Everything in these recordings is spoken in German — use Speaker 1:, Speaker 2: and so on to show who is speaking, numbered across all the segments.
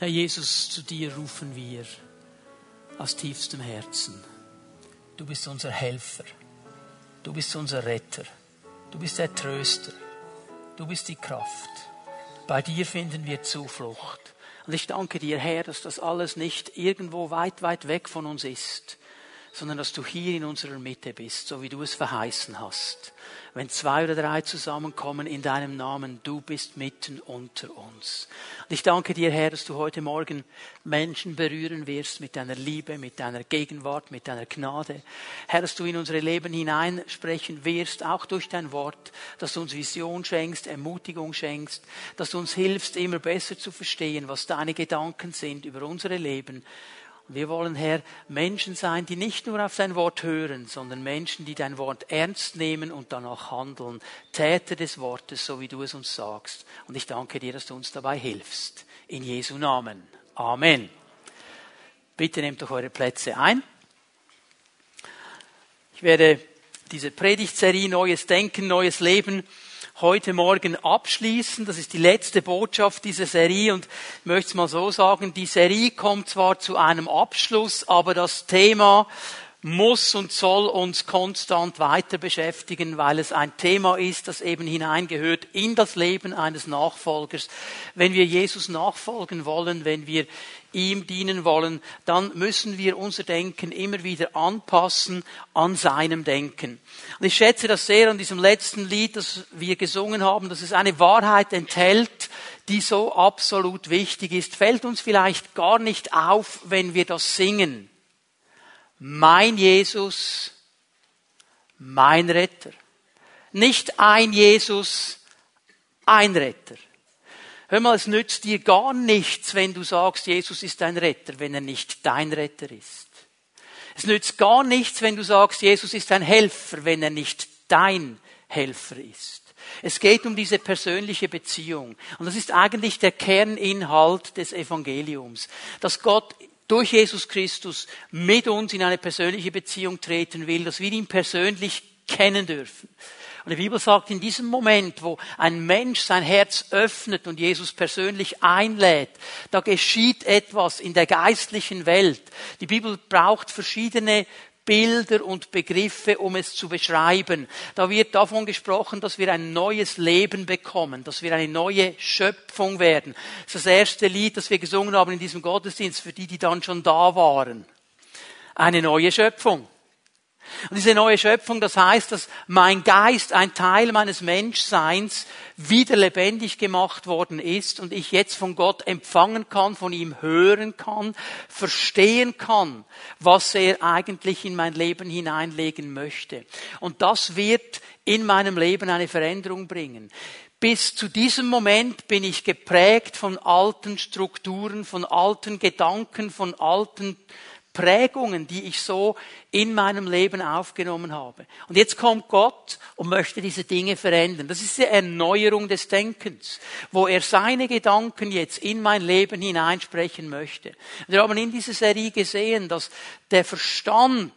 Speaker 1: Herr Jesus, zu dir rufen wir aus tiefstem Herzen. Du bist unser Helfer. Du bist unser Retter. Du bist der Tröster. Du bist die Kraft. Bei dir finden wir Zuflucht. Und ich danke dir, Herr, dass das alles nicht irgendwo weit, weit weg von uns ist, sondern dass du hier in unserer Mitte bist, so wie du es verheißen hast wenn zwei oder drei zusammenkommen in deinem Namen, du bist mitten unter uns. Und ich danke dir, Herr, dass du heute Morgen Menschen berühren wirst mit deiner Liebe, mit deiner Gegenwart, mit deiner Gnade. Herr, dass du in unsere Leben hineinsprechen wirst, auch durch dein Wort, dass du uns Vision schenkst, Ermutigung schenkst, dass du uns hilfst, immer besser zu verstehen, was deine Gedanken sind über unsere Leben wir wollen, Herr, Menschen sein, die nicht nur auf dein Wort hören, sondern Menschen, die dein Wort ernst nehmen und danach handeln. Täter des Wortes, so wie du es uns sagst. Und ich danke dir, dass du uns dabei hilfst. In Jesu Namen. Amen. Bitte nehmt doch eure Plätze ein. Ich werde diese Predigtserie Neues Denken, Neues Leben heute Morgen abschließen. Das ist die letzte Botschaft dieser Serie und ich möchte es mal so sagen, die Serie kommt zwar zu einem Abschluss, aber das Thema muss und soll uns konstant weiter beschäftigen, weil es ein Thema ist, das eben hineingehört in das Leben eines Nachfolgers. Wenn wir Jesus nachfolgen wollen, wenn wir ihm dienen wollen, dann müssen wir unser Denken immer wieder anpassen an seinem Denken. Und ich schätze das sehr an diesem letzten Lied, das wir gesungen haben, dass es eine Wahrheit enthält, die so absolut wichtig ist. Fällt uns vielleicht gar nicht auf, wenn wir das singen mein Jesus, mein Retter. Nicht ein Jesus, ein Retter. Hör mal, es nützt dir gar nichts, wenn du sagst, Jesus ist dein Retter, wenn er nicht dein Retter ist. Es nützt gar nichts, wenn du sagst, Jesus ist dein Helfer, wenn er nicht dein Helfer ist. Es geht um diese persönliche Beziehung. Und das ist eigentlich der Kerninhalt des Evangeliums. Dass Gott durch Jesus Christus mit uns in eine persönliche Beziehung treten will, dass wir ihn persönlich kennen dürfen. Und die Bibel sagt, in diesem Moment, wo ein Mensch sein Herz öffnet und Jesus persönlich einlädt, da geschieht etwas in der geistlichen Welt. Die Bibel braucht verschiedene Bilder und Begriffe, um es zu beschreiben. Da wird davon gesprochen, dass wir ein neues Leben bekommen, dass wir eine neue Schöpfung werden. Das ist das erste Lied, das wir gesungen haben in diesem Gottesdienst, für die, die dann schon da waren. Eine neue Schöpfung. Und diese neue Schöpfung, das heißt, dass mein Geist, ein Teil meines Menschseins, wieder lebendig gemacht worden ist und ich jetzt von Gott empfangen kann, von ihm hören kann, verstehen kann, was er eigentlich in mein Leben hineinlegen möchte. Und das wird in meinem Leben eine Veränderung bringen. Bis zu diesem Moment bin ich geprägt von alten Strukturen, von alten Gedanken, von alten Prägungen, die ich so in meinem Leben aufgenommen habe. Und jetzt kommt Gott und möchte diese Dinge verändern. Das ist die Erneuerung des Denkens, wo er seine Gedanken jetzt in mein Leben hineinsprechen möchte. Wir haben in dieser Serie gesehen, dass der Verstand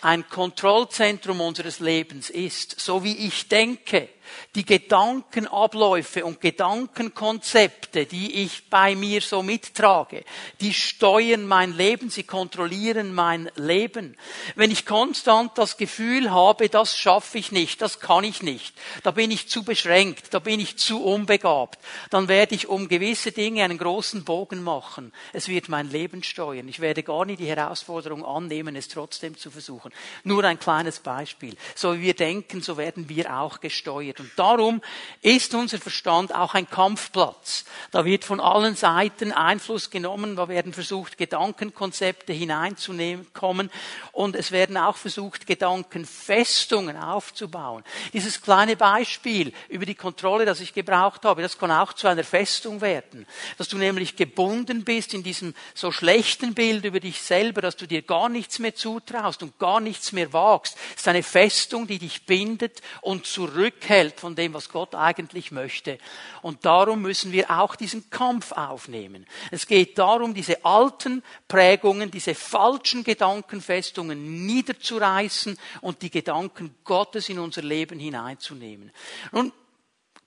Speaker 1: ein Kontrollzentrum unseres Lebens ist, so wie ich denke, die Gedankenabläufe und Gedankenkonzepte, die ich bei mir so mittrage, die steuern mein Leben, sie kontrollieren mein Leben. Wenn ich konstant das Gefühl habe, das schaffe ich nicht, das kann ich nicht, da bin ich zu beschränkt, da bin ich zu unbegabt, dann werde ich um gewisse Dinge einen großen Bogen machen. Es wird mein Leben steuern. Ich werde gar nicht die Herausforderung annehmen, es trotzdem zu versuchen. Nur ein kleines Beispiel. So wie wir denken, so werden wir auch gesteuert. Und darum ist unser Verstand auch ein Kampfplatz. Da wird von allen Seiten Einfluss genommen, da werden versucht, Gedankenkonzepte hineinzukommen und es werden auch versucht, Gedankenfestungen aufzubauen. Dieses kleine Beispiel über die Kontrolle, das ich gebraucht habe, das kann auch zu einer Festung werden. Dass du nämlich gebunden bist in diesem so schlechten Bild über dich selber, dass du dir gar nichts mehr zutraust und gar nichts mehr wagst. Ist eine Festung, die dich bindet und zurückhält abhält von dem, was Gott eigentlich möchte. Und darum müssen wir auch diesen Kampf aufnehmen. Es geht darum, diese alten Prägungen, diese falschen Gedankenfestungen niederzureißen und die Gedanken Gottes in unser Leben hineinzunehmen. Nun,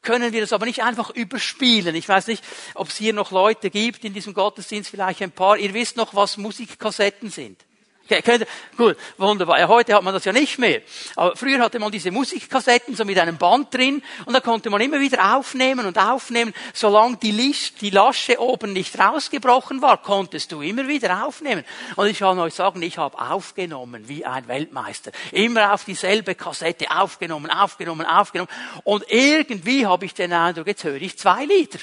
Speaker 1: können wir das aber nicht einfach überspielen. Ich weiß nicht, ob es hier noch Leute gibt in diesem Gottesdienst, vielleicht ein paar. Ihr wisst noch, was Musikkassetten sind. Okay, gut, wunderbar. Ja, heute hat man das ja nicht mehr. Aber früher hatte man diese Musikkassetten so mit einem Band drin und da konnte man immer wieder aufnehmen und aufnehmen. Solange die, Licht, die Lasche oben nicht rausgebrochen war, konntest du immer wieder aufnehmen. Und ich kann euch sagen, ich habe aufgenommen wie ein Weltmeister. Immer auf dieselbe Kassette aufgenommen, aufgenommen, aufgenommen. Und irgendwie habe ich den Eindruck, jetzt höre ich zwei Lieder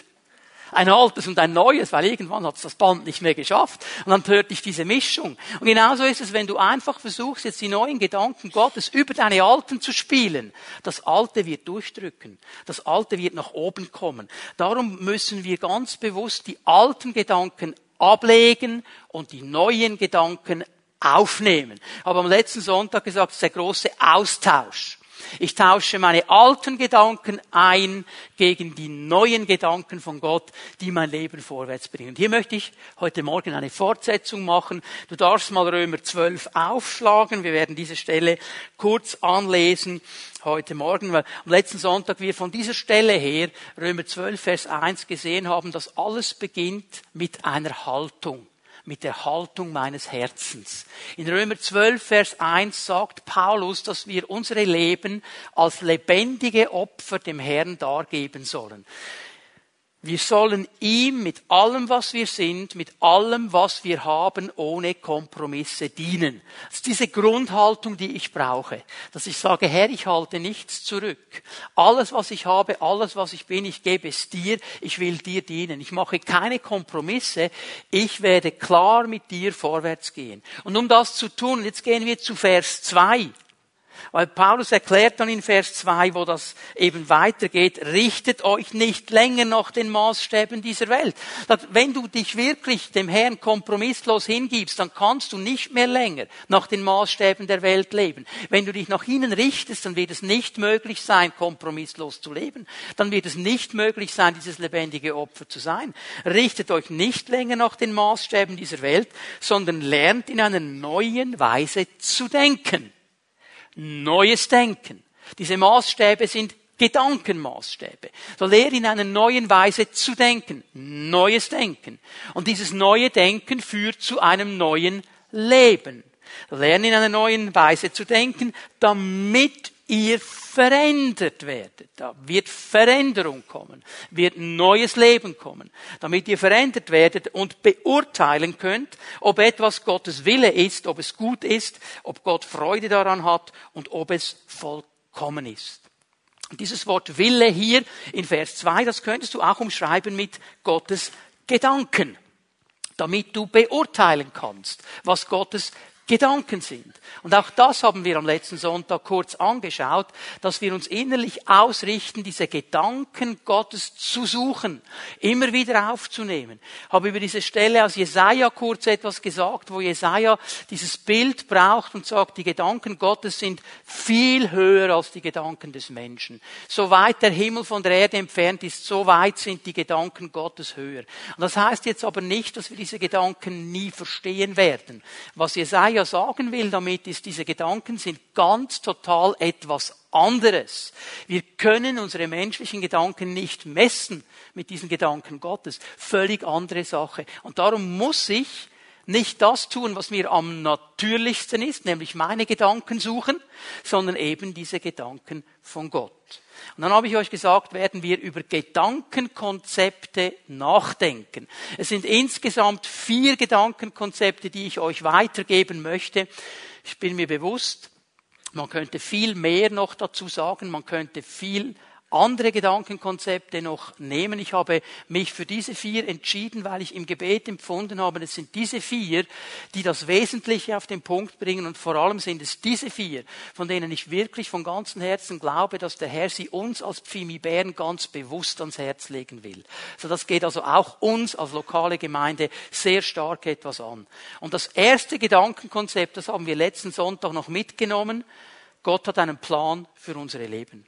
Speaker 1: ein altes und ein neues, weil irgendwann hat es das Band nicht mehr geschafft. Und dann hörte ich diese Mischung. Und genauso ist es, wenn du einfach versuchst, jetzt die neuen Gedanken Gottes über deine alten zu spielen. Das Alte wird durchdrücken. Das Alte wird nach oben kommen. Darum müssen wir ganz bewusst die alten Gedanken ablegen und die neuen Gedanken aufnehmen. Habe am letzten Sonntag gesagt, es ist der große Austausch. Ich tausche meine alten Gedanken ein gegen die neuen Gedanken von Gott, die mein Leben vorwärts bringen. Und hier möchte ich heute Morgen eine Fortsetzung machen. Du darfst mal Römer 12 aufschlagen. Wir werden diese Stelle kurz anlesen heute Morgen, weil am letzten Sonntag wir von dieser Stelle her Römer 12, Vers 1 gesehen haben, dass alles beginnt mit einer Haltung mit der Haltung meines Herzens. In Römer 12, Vers 1 sagt Paulus, dass wir unsere Leben als lebendige Opfer dem Herrn dargeben sollen. Wir sollen ihm mit allem, was wir sind, mit allem, was wir haben, ohne Kompromisse dienen. Das ist diese Grundhaltung, die ich brauche. Dass ich sage, Herr, ich halte nichts zurück. Alles, was ich habe, alles, was ich bin, ich gebe es dir. Ich will dir dienen. Ich mache keine Kompromisse. Ich werde klar mit dir vorwärts gehen. Und um das zu tun, jetzt gehen wir zu Vers 2. Weil Paulus erklärt dann in Vers 2, wo das eben weitergeht, richtet euch nicht länger nach den Maßstäben dieser Welt. Wenn du dich wirklich dem Herrn kompromisslos hingibst, dann kannst du nicht mehr länger nach den Maßstäben der Welt leben. Wenn du dich nach ihnen richtest, dann wird es nicht möglich sein, kompromisslos zu leben. Dann wird es nicht möglich sein, dieses lebendige Opfer zu sein. Richtet euch nicht länger nach den Maßstäben dieser Welt, sondern lernt in einer neuen Weise zu denken neues Denken. Diese Maßstäbe sind Gedankenmaßstäbe. So lehre in einer neuen Weise zu denken. Neues Denken. Und dieses neue Denken führt zu einem neuen Leben. Lernen in einer neuen Weise zu denken, damit ihr verändert werdet. Da wird Veränderung kommen, wird neues Leben kommen, damit ihr verändert werdet und beurteilen könnt, ob etwas Gottes Wille ist, ob es gut ist, ob Gott Freude daran hat und ob es vollkommen ist. Dieses Wort Wille hier in Vers 2, das könntest du auch umschreiben mit Gottes Gedanken damit du beurteilen kannst, was Gottes Gedanken sind. Und auch das haben wir am letzten Sonntag kurz angeschaut, dass wir uns innerlich ausrichten, diese Gedanken Gottes zu suchen, immer wieder aufzunehmen. Ich habe über diese Stelle aus Jesaja kurz etwas gesagt, wo Jesaja dieses Bild braucht und sagt, die Gedanken Gottes sind viel höher als die Gedanken des Menschen. So weit der Himmel von der Erde entfernt ist, so weit sind die Gedanken Gottes höher. Und das heißt jetzt aber nicht, dass wir diese Gedanken nie verstehen werden. Was Jesaja Jesaja sagen will damit ist, diese Gedanken sind ganz total etwas anderes. Wir können unsere menschlichen Gedanken nicht messen mit diesen Gedanken Gottes. Völlig andere Sache. Und darum muss ich nicht das tun, was mir am natürlichsten ist, nämlich meine Gedanken suchen, sondern eben diese Gedanken von Gott. Und dann habe ich euch gesagt, werden wir über Gedankenkonzepte nachdenken. Es sind insgesamt vier Gedankenkonzepte, die ich euch weitergeben möchte. Ich bin mir bewusst, man könnte viel mehr noch dazu sagen, man könnte viel andere Gedankenkonzepte noch nehmen. Ich habe mich für diese vier entschieden, weil ich im Gebet empfunden habe, es sind diese vier, die das Wesentliche auf den Punkt bringen und vor allem sind es diese vier, von denen ich wirklich von ganzem Herzen glaube, dass der Herr sie uns als Pfimi Bern ganz bewusst ans Herz legen will. So das geht also auch uns als lokale Gemeinde sehr stark etwas an. Und das erste Gedankenkonzept, das haben wir letzten Sonntag noch mitgenommen. Gott hat einen Plan für unsere Leben.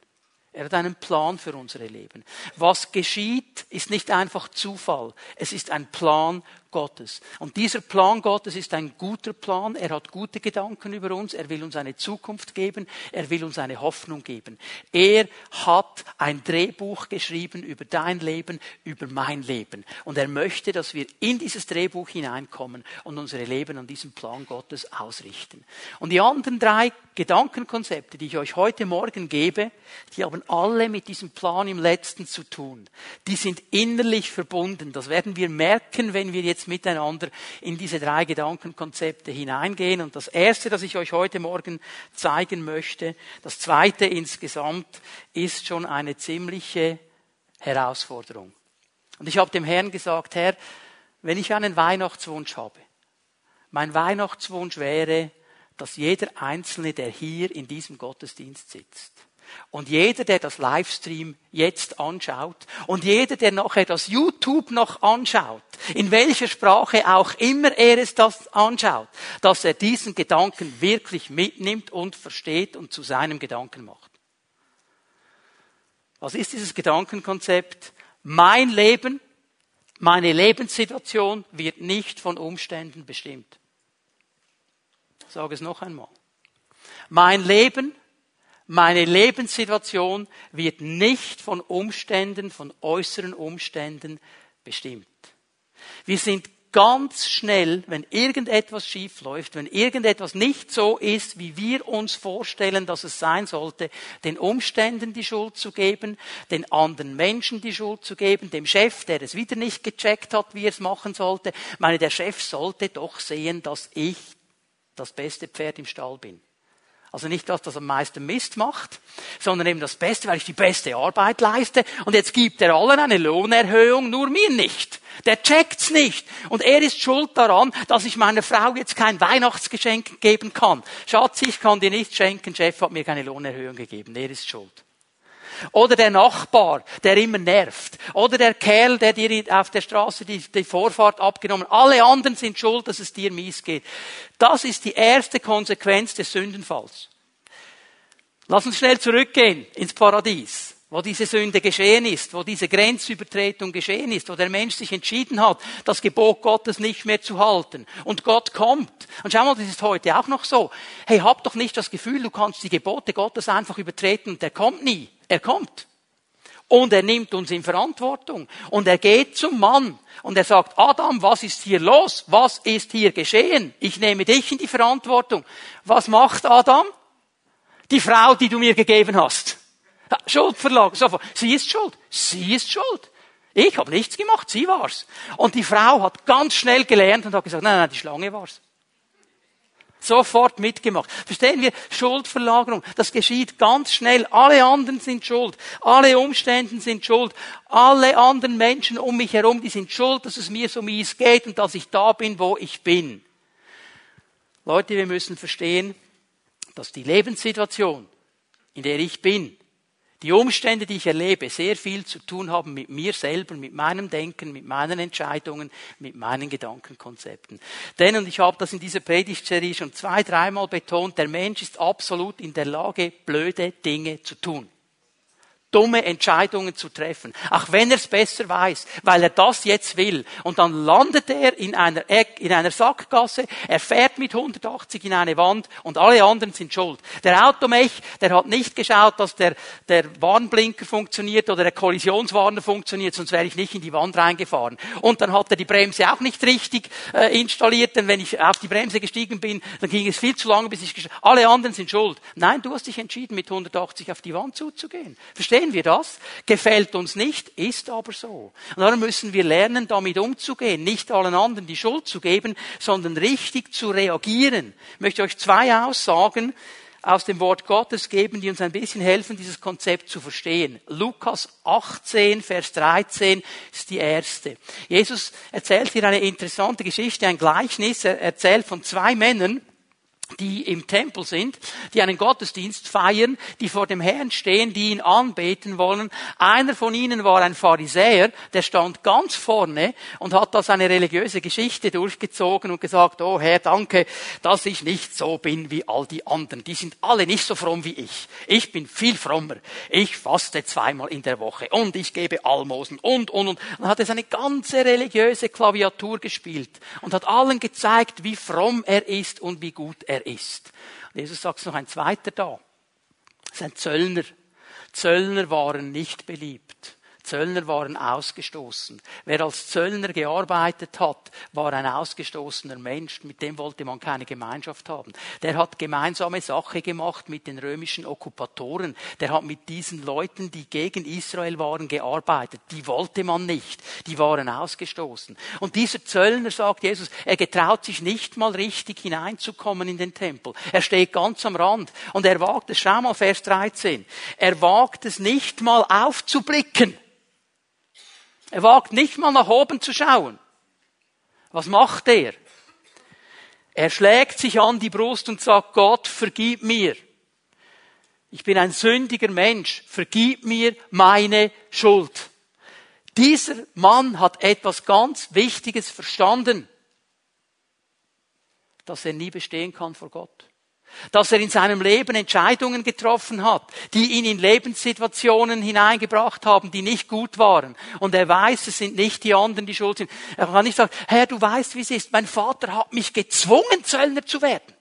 Speaker 1: Er hat einen Plan für unsere Leben. Was geschieht, ist nicht einfach Zufall. Es ist ein Plan Gottes. Und dieser Plan Gottes ist ein guter Plan. Er hat gute Gedanken über uns. Er will uns eine Zukunft geben. Er will uns eine Hoffnung geben. Er hat ein Drehbuch geschrieben über dein Leben, über mein Leben. Und er möchte, dass wir in dieses Drehbuch hineinkommen und unsere Leben an diesem Plan Gottes ausrichten. Und die anderen drei Gedankenkonzepte, die ich euch heute Morgen gebe, die haben alle mit diesem Plan im letzten zu tun. Die sind innerlich verbunden. Das werden wir merken, wenn wir jetzt miteinander in diese drei Gedankenkonzepte hineingehen. Und das erste, das ich euch heute Morgen zeigen möchte, das zweite insgesamt, ist schon eine ziemliche Herausforderung. Und ich habe dem Herrn gesagt, Herr, wenn ich einen Weihnachtswunsch habe, mein Weihnachtswunsch wäre, dass jeder Einzelne, der hier in diesem Gottesdienst sitzt, und jeder, der das Livestream jetzt anschaut und jeder, der nachher das YouTube noch anschaut, in welcher Sprache auch immer er es das anschaut, dass er diesen Gedanken wirklich mitnimmt und versteht und zu seinem Gedanken macht. Was ist dieses Gedankenkonzept? Mein Leben, meine Lebenssituation wird nicht von Umständen bestimmt. Ich sage es noch einmal. Mein Leben, meine Lebenssituation wird nicht von Umständen, von äußeren Umständen bestimmt. Wir sind ganz schnell, wenn irgendetwas schief läuft, wenn irgendetwas nicht so ist, wie wir uns vorstellen, dass es sein sollte, den Umständen die Schuld zu geben, den anderen Menschen die Schuld zu geben, dem Chef, der es wieder nicht gecheckt hat, wie er es machen sollte. Ich meine, der Chef sollte doch sehen, dass ich das beste Pferd im Stall bin. Also nicht das, das am meisten Mist macht, sondern eben das Beste, weil ich die beste Arbeit leiste. Und jetzt gibt er allen eine Lohnerhöhung, nur mir nicht. Der checkt's nicht. Und er ist schuld daran, dass ich meiner Frau jetzt kein Weihnachtsgeschenk geben kann. Schatz, ich kann dir nichts schenken, Chef hat mir keine Lohnerhöhung gegeben. Er ist schuld. Oder der Nachbar, der immer nervt. Oder der Kerl, der dir auf der Straße die, die Vorfahrt abgenommen. Alle anderen sind schuld, dass es dir mies geht. Das ist die erste Konsequenz des Sündenfalls. Lass uns schnell zurückgehen ins Paradies wo diese Sünde geschehen ist, wo diese Grenzübertretung geschehen ist, wo der Mensch sich entschieden hat, das Gebot Gottes nicht mehr zu halten. Und Gott kommt. Und schau mal, das ist heute auch noch so. Hey, hab doch nicht das Gefühl, du kannst die Gebote Gottes einfach übertreten und der kommt nie. Er kommt. Und er nimmt uns in Verantwortung. Und er geht zum Mann. Und er sagt, Adam, was ist hier los? Was ist hier geschehen? Ich nehme dich in die Verantwortung. Was macht Adam? Die Frau, die du mir gegeben hast. Schuldverlagerung. Sofort. Sie ist schuld. Sie ist schuld. Ich habe nichts gemacht, sie war's. Und die Frau hat ganz schnell gelernt und hat gesagt, nein, nein, die Schlange war's. Sofort mitgemacht. Verstehen wir? Schuldverlagerung. Das geschieht ganz schnell. Alle anderen sind schuld. Alle Umstände sind schuld. Alle anderen Menschen um mich herum, die sind schuld, dass es mir so mies geht und dass ich da bin, wo ich bin. Leute, wir müssen verstehen, dass die Lebenssituation, in der ich bin, die Umstände, die ich erlebe, sehr viel zu tun haben mit mir selber, mit meinem Denken, mit meinen Entscheidungen, mit meinen Gedankenkonzepten. Denn, und ich habe das in dieser Predigtserie schon zwei, dreimal betont, der Mensch ist absolut in der Lage, blöde Dinge zu tun dumme Entscheidungen zu treffen. Auch wenn er es besser weiß, weil er das jetzt will. Und dann landet er in einer, Eck, in einer Sackgasse, er fährt mit 180 in eine Wand und alle anderen sind schuld. Der Automech, der hat nicht geschaut, dass der, der Warnblinker funktioniert oder der Kollisionswarner funktioniert, sonst wäre ich nicht in die Wand reingefahren. Und dann hat er die Bremse auch nicht richtig äh, installiert, denn wenn ich auf die Bremse gestiegen bin, dann ging es viel zu lange, bis ich alle anderen sind schuld. Nein, du hast dich entschieden, mit 180 auf die Wand zuzugehen. Verstehen Verstehen wir das? Gefällt uns nicht, ist aber so. Und darum müssen wir lernen, damit umzugehen, nicht allen anderen die Schuld zu geben, sondern richtig zu reagieren. Ich möchte euch zwei Aussagen aus dem Wort Gottes geben, die uns ein bisschen helfen, dieses Konzept zu verstehen. Lukas 18, Vers 13 ist die erste. Jesus erzählt hier eine interessante Geschichte, ein Gleichnis. Er erzählt von zwei Männern, die im Tempel sind, die einen Gottesdienst feiern, die vor dem Herrn stehen, die ihn anbeten wollen. Einer von ihnen war ein Pharisäer, der stand ganz vorne und hat da seine religiöse Geschichte durchgezogen und gesagt, oh Herr, danke, dass ich nicht so bin wie all die anderen. Die sind alle nicht so fromm wie ich. Ich bin viel frommer. Ich faste zweimal in der Woche und ich gebe Almosen und, und, und. Und hat er seine ganze religiöse Klaviatur gespielt und hat allen gezeigt, wie fromm er ist und wie gut er ist. Und Jesus sagt noch ein zweiter da. Das ist ein Zöllner. Zöllner waren nicht beliebt. Zöllner waren ausgestoßen. Wer als Zöllner gearbeitet hat, war ein ausgestoßener Mensch. Mit dem wollte man keine Gemeinschaft haben. Der hat gemeinsame Sache gemacht mit den römischen Okkupatoren. Der hat mit diesen Leuten, die gegen Israel waren, gearbeitet. Die wollte man nicht. Die waren ausgestoßen. Und dieser Zöllner, sagt Jesus, er getraut sich nicht mal richtig hineinzukommen in den Tempel. Er steht ganz am Rand. Und er wagt es, schau mal Vers 13. Er wagt es nicht mal aufzublicken. Er wagt nicht mal nach oben zu schauen. Was macht er? Er schlägt sich an die Brust und sagt, Gott, vergib mir. Ich bin ein sündiger Mensch. Vergib mir meine Schuld. Dieser Mann hat etwas ganz Wichtiges verstanden, dass er nie bestehen kann vor Gott dass er in seinem Leben Entscheidungen getroffen hat, die ihn in Lebenssituationen hineingebracht haben, die nicht gut waren. Und er weiß, es sind nicht die anderen, die schuld sind. Er kann nicht sagen, Herr, du weißt, wie es ist. Mein Vater hat mich gezwungen, Zöllner zu werden.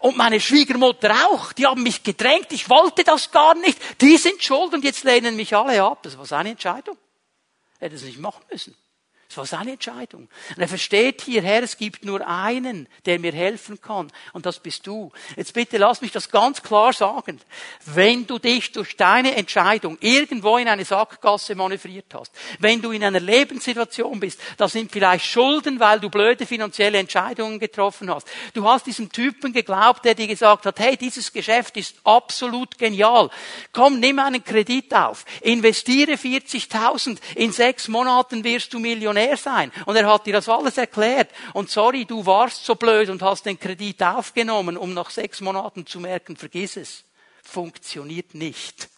Speaker 1: Und meine Schwiegermutter auch. Die haben mich gedrängt. Ich wollte das gar nicht. Die sind schuld und jetzt lehnen mich alle ab. Das war seine Entscheidung. Er hätte es nicht machen müssen. Das war seine Entscheidung. Und er versteht hier, Herr, es gibt nur einen, der mir helfen kann. Und das bist du. Jetzt bitte lass mich das ganz klar sagen. Wenn du dich durch deine Entscheidung irgendwo in eine Sackgasse manövriert hast, wenn du in einer Lebenssituation bist, da sind vielleicht Schulden, weil du blöde finanzielle Entscheidungen getroffen hast. Du hast diesem Typen geglaubt, der dir gesagt hat, hey, dieses Geschäft ist absolut genial. Komm, nimm einen Kredit auf. Investiere 40.000. In sechs Monaten wirst du Millionär Millionär sein. Und er hat dir das alles erklärt. Und sorry, du warst so blöd und hast den Kredit aufgenommen, um nach sechs Monaten zu merken, vergiss es. Funktioniert nicht.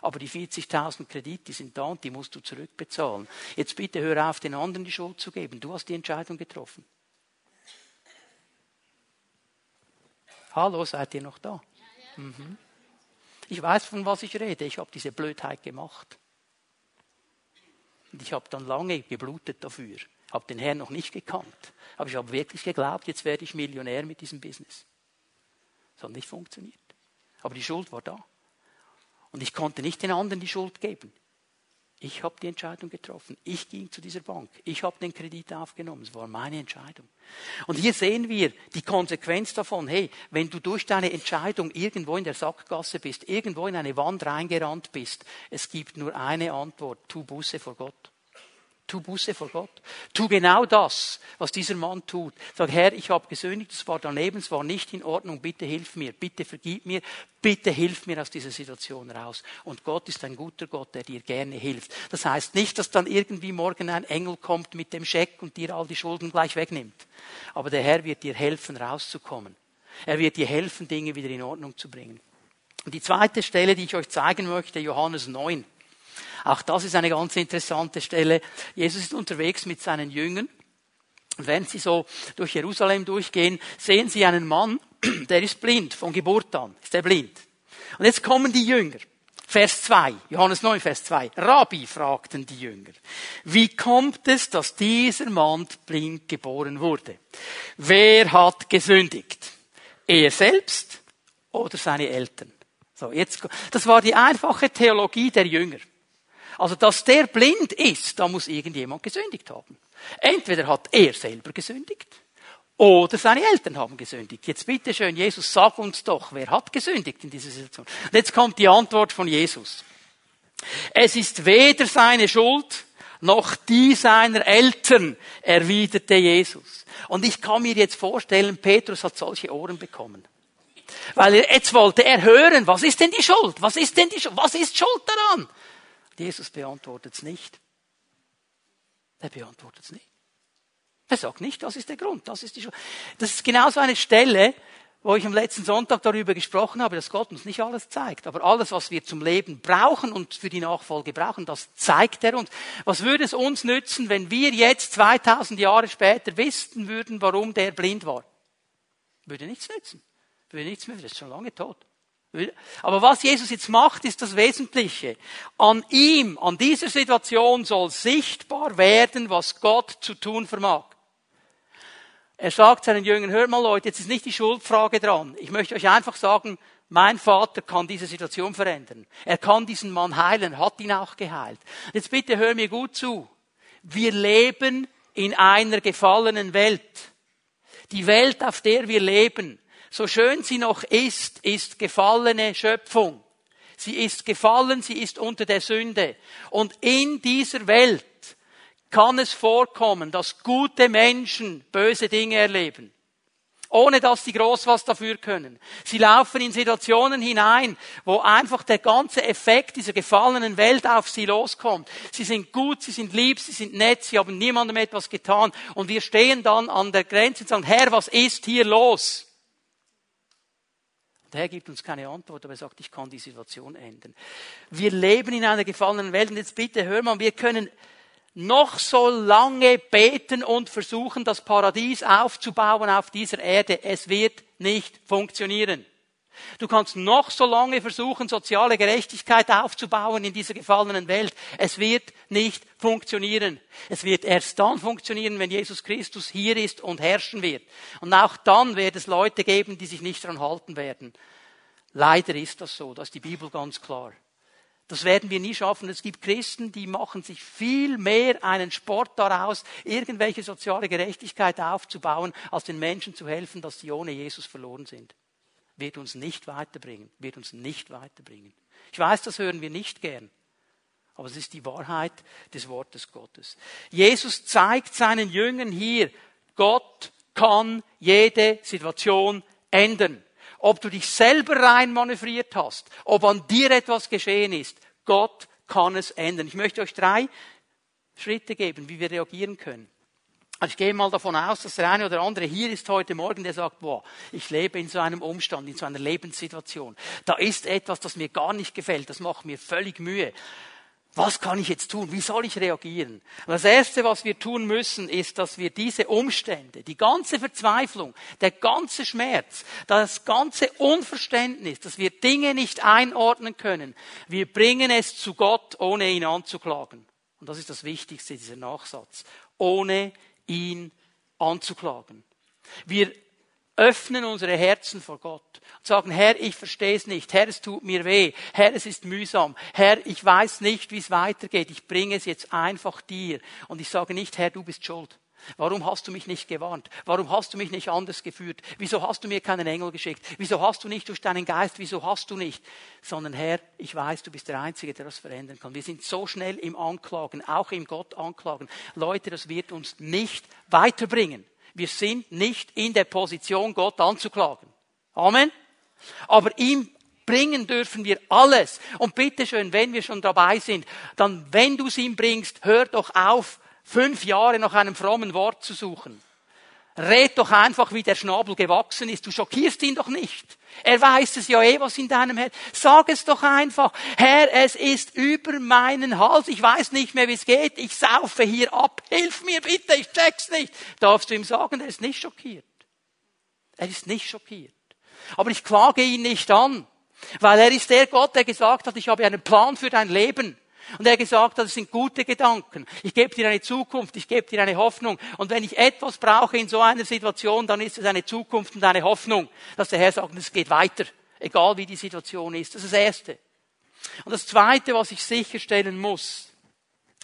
Speaker 1: Aber die 40.000 Kredite sind da und die musst du zurückbezahlen. Jetzt bitte hör auf, den anderen die Schuld zu geben. Du hast die Entscheidung getroffen. Hallo, seid ihr noch da? Mhm. Ich weiß, von was ich rede. Ich habe diese Blödheit gemacht. Und ich habe dann lange geblutet dafür. Habe den Herrn noch nicht gekannt. Aber ich habe wirklich geglaubt, jetzt werde ich Millionär mit diesem Business. Das hat nicht funktioniert. Aber die Schuld war da. Und ich konnte nicht den anderen die Schuld geben. Ich habe die Entscheidung getroffen. Ich ging zu dieser Bank. Ich habe den Kredit aufgenommen. Es war meine Entscheidung. Und hier sehen wir die Konsequenz davon. Hey, wenn du durch deine Entscheidung irgendwo in der Sackgasse bist, irgendwo in eine Wand reingerannt bist, es gibt nur eine Antwort. Tu Buße vor Gott. Tu Buße vor Gott. Tu genau das, was dieser Mann tut. Sag, Herr, ich habe gesündigt, es war daneben, es war nicht in Ordnung, bitte hilf mir, bitte vergib mir, bitte hilf mir aus dieser Situation raus. Und Gott ist ein guter Gott, der dir gerne hilft. Das heißt nicht, dass dann irgendwie morgen ein Engel kommt mit dem Scheck und dir all die Schulden gleich wegnimmt. Aber der Herr wird dir helfen, rauszukommen. Er wird dir helfen, Dinge wieder in Ordnung zu bringen. Und die zweite Stelle, die ich euch zeigen möchte, Johannes 9. Auch das ist eine ganz interessante Stelle. Jesus ist unterwegs mit seinen Jüngern. Und wenn sie so durch Jerusalem durchgehen, sehen sie einen Mann, der ist blind, von Geburt an ist er blind. Und jetzt kommen die Jünger. Vers 2, Johannes 9, Vers 2. Rabbi, fragten die Jünger, wie kommt es, dass dieser Mann blind geboren wurde? Wer hat gesündigt? Er selbst oder seine Eltern? So, jetzt, das war die einfache Theologie der Jünger. Also, dass der blind ist, da muss irgendjemand gesündigt haben. Entweder hat er selber gesündigt, oder seine Eltern haben gesündigt. Jetzt bitte schön, Jesus, sag uns doch, wer hat gesündigt in dieser Situation? Und jetzt kommt die Antwort von Jesus. Es ist weder seine Schuld, noch die seiner Eltern, erwiderte Jesus. Und ich kann mir jetzt vorstellen, Petrus hat solche Ohren bekommen. Weil er, jetzt wollte er hören, was ist denn die Schuld? Was ist denn die Schuld? Was ist Schuld daran? Jesus beantwortet es nicht. Er beantwortet es nicht. Er sagt nicht, das ist der Grund, das ist die Schuld. Das ist genauso eine Stelle, wo ich am letzten Sonntag darüber gesprochen habe, dass Gott uns nicht alles zeigt. Aber alles, was wir zum Leben brauchen und für die Nachfolge brauchen, das zeigt er uns. Was würde es uns nützen, wenn wir jetzt 2000 Jahre später wissen würden, warum der blind war? Würde nichts nützen. Würde nichts mehr, der ist schon lange tot. Aber was Jesus jetzt macht, ist das Wesentliche. An ihm, an dieser Situation soll sichtbar werden, was Gott zu tun vermag. Er sagt seinen Jüngern, hört mal Leute, jetzt ist nicht die Schuldfrage dran. Ich möchte euch einfach sagen, mein Vater kann diese Situation verändern. Er kann diesen Mann heilen, hat ihn auch geheilt. Jetzt bitte hör mir gut zu. Wir leben in einer gefallenen Welt. Die Welt, auf der wir leben, so schön sie noch ist, ist gefallene Schöpfung. Sie ist gefallen, sie ist unter der Sünde. Und in dieser Welt kann es vorkommen, dass gute Menschen böse Dinge erleben. Ohne dass sie groß was dafür können. Sie laufen in Situationen hinein, wo einfach der ganze Effekt dieser gefallenen Welt auf sie loskommt. Sie sind gut, sie sind lieb, sie sind nett, sie haben niemandem etwas getan. Und wir stehen dann an der Grenze und sagen, Herr, was ist hier los? Der Herr gibt uns keine Antwort, aber er sagt, ich kann die Situation ändern. Wir leben in einer gefallenen Welt und jetzt bitte hör mal, wir können noch so lange beten und versuchen, das Paradies aufzubauen auf dieser Erde. Es wird nicht funktionieren. Du kannst noch so lange versuchen, soziale Gerechtigkeit aufzubauen in dieser gefallenen Welt. Es wird nicht funktionieren. Es wird erst dann funktionieren, wenn Jesus Christus hier ist und herrschen wird. Und auch dann wird es Leute geben, die sich nicht daran halten werden. Leider ist das so. Da ist die Bibel ganz klar. Das werden wir nie schaffen. Es gibt Christen, die machen sich viel mehr einen Sport daraus, irgendwelche soziale Gerechtigkeit aufzubauen, als den Menschen zu helfen, dass sie ohne Jesus verloren sind. Wird uns nicht weiterbringen, wird uns nicht weiterbringen. Ich weiß, das hören wir nicht gern. Aber es ist die Wahrheit des Wortes Gottes. Jesus zeigt seinen Jüngern hier, Gott kann jede Situation ändern ob du dich selber rein manövriert hast, ob an dir etwas geschehen ist. Gott kann es ändern. Ich möchte euch drei Schritte geben, wie wir reagieren können. Also ich gehe mal davon aus, dass der eine oder andere hier ist heute Morgen, der sagt, boah, ich lebe in so einem Umstand, in so einer Lebenssituation. Da ist etwas, das mir gar nicht gefällt, das macht mir völlig Mühe was kann ich jetzt tun? Wie soll ich reagieren? Und das Erste, was wir tun müssen, ist, dass wir diese Umstände, die ganze Verzweiflung, der ganze Schmerz, das ganze Unverständnis, dass wir Dinge nicht einordnen können, wir bringen es zu Gott, ohne ihn anzuklagen. Und das ist das Wichtigste, dieser Nachsatz. Ohne ihn anzuklagen. Wir öffnen unsere Herzen vor Gott und sagen, Herr, ich verstehe es nicht, Herr, es tut mir weh, Herr, es ist mühsam, Herr, ich weiß nicht, wie es weitergeht, ich bringe es jetzt einfach dir. Und ich sage nicht, Herr, du bist schuld. Warum hast du mich nicht gewarnt? Warum hast du mich nicht anders geführt? Wieso hast du mir keinen Engel geschickt? Wieso hast du nicht durch deinen Geist? Wieso hast du nicht? Sondern Herr, ich weiß, du bist der Einzige, der das verändern kann. Wir sind so schnell im Anklagen, auch im Gott anklagen. Leute, das wird uns nicht weiterbringen. Wir sind nicht in der Position, Gott anzuklagen. Amen. Aber ihm bringen dürfen wir alles. Und bitteschön, wenn wir schon dabei sind, dann, wenn du es ihm bringst, hör doch auf, fünf Jahre nach einem frommen Wort zu suchen. Red doch einfach, wie der Schnabel gewachsen ist. Du schockierst ihn doch nicht. Er weiß es ja eh, was in deinem Herz. Sag es doch einfach. Herr, es ist über meinen Hals. Ich weiß nicht mehr, wie es geht. Ich saufe hier ab. Hilf mir bitte. Ich check's nicht. Darfst du ihm sagen, er ist nicht schockiert. Er ist nicht schockiert. Aber ich klage ihn nicht an. Weil er ist der Gott, der gesagt hat, ich habe einen Plan für dein Leben. Und er gesagt hat, es sind gute Gedanken. Ich gebe dir eine Zukunft, ich gebe dir eine Hoffnung. Und wenn ich etwas brauche in so einer Situation, dann ist es eine Zukunft und eine Hoffnung, dass der Herr sagt, es geht weiter, egal wie die Situation ist. Das ist das Erste. Und das Zweite, was ich sicherstellen muss,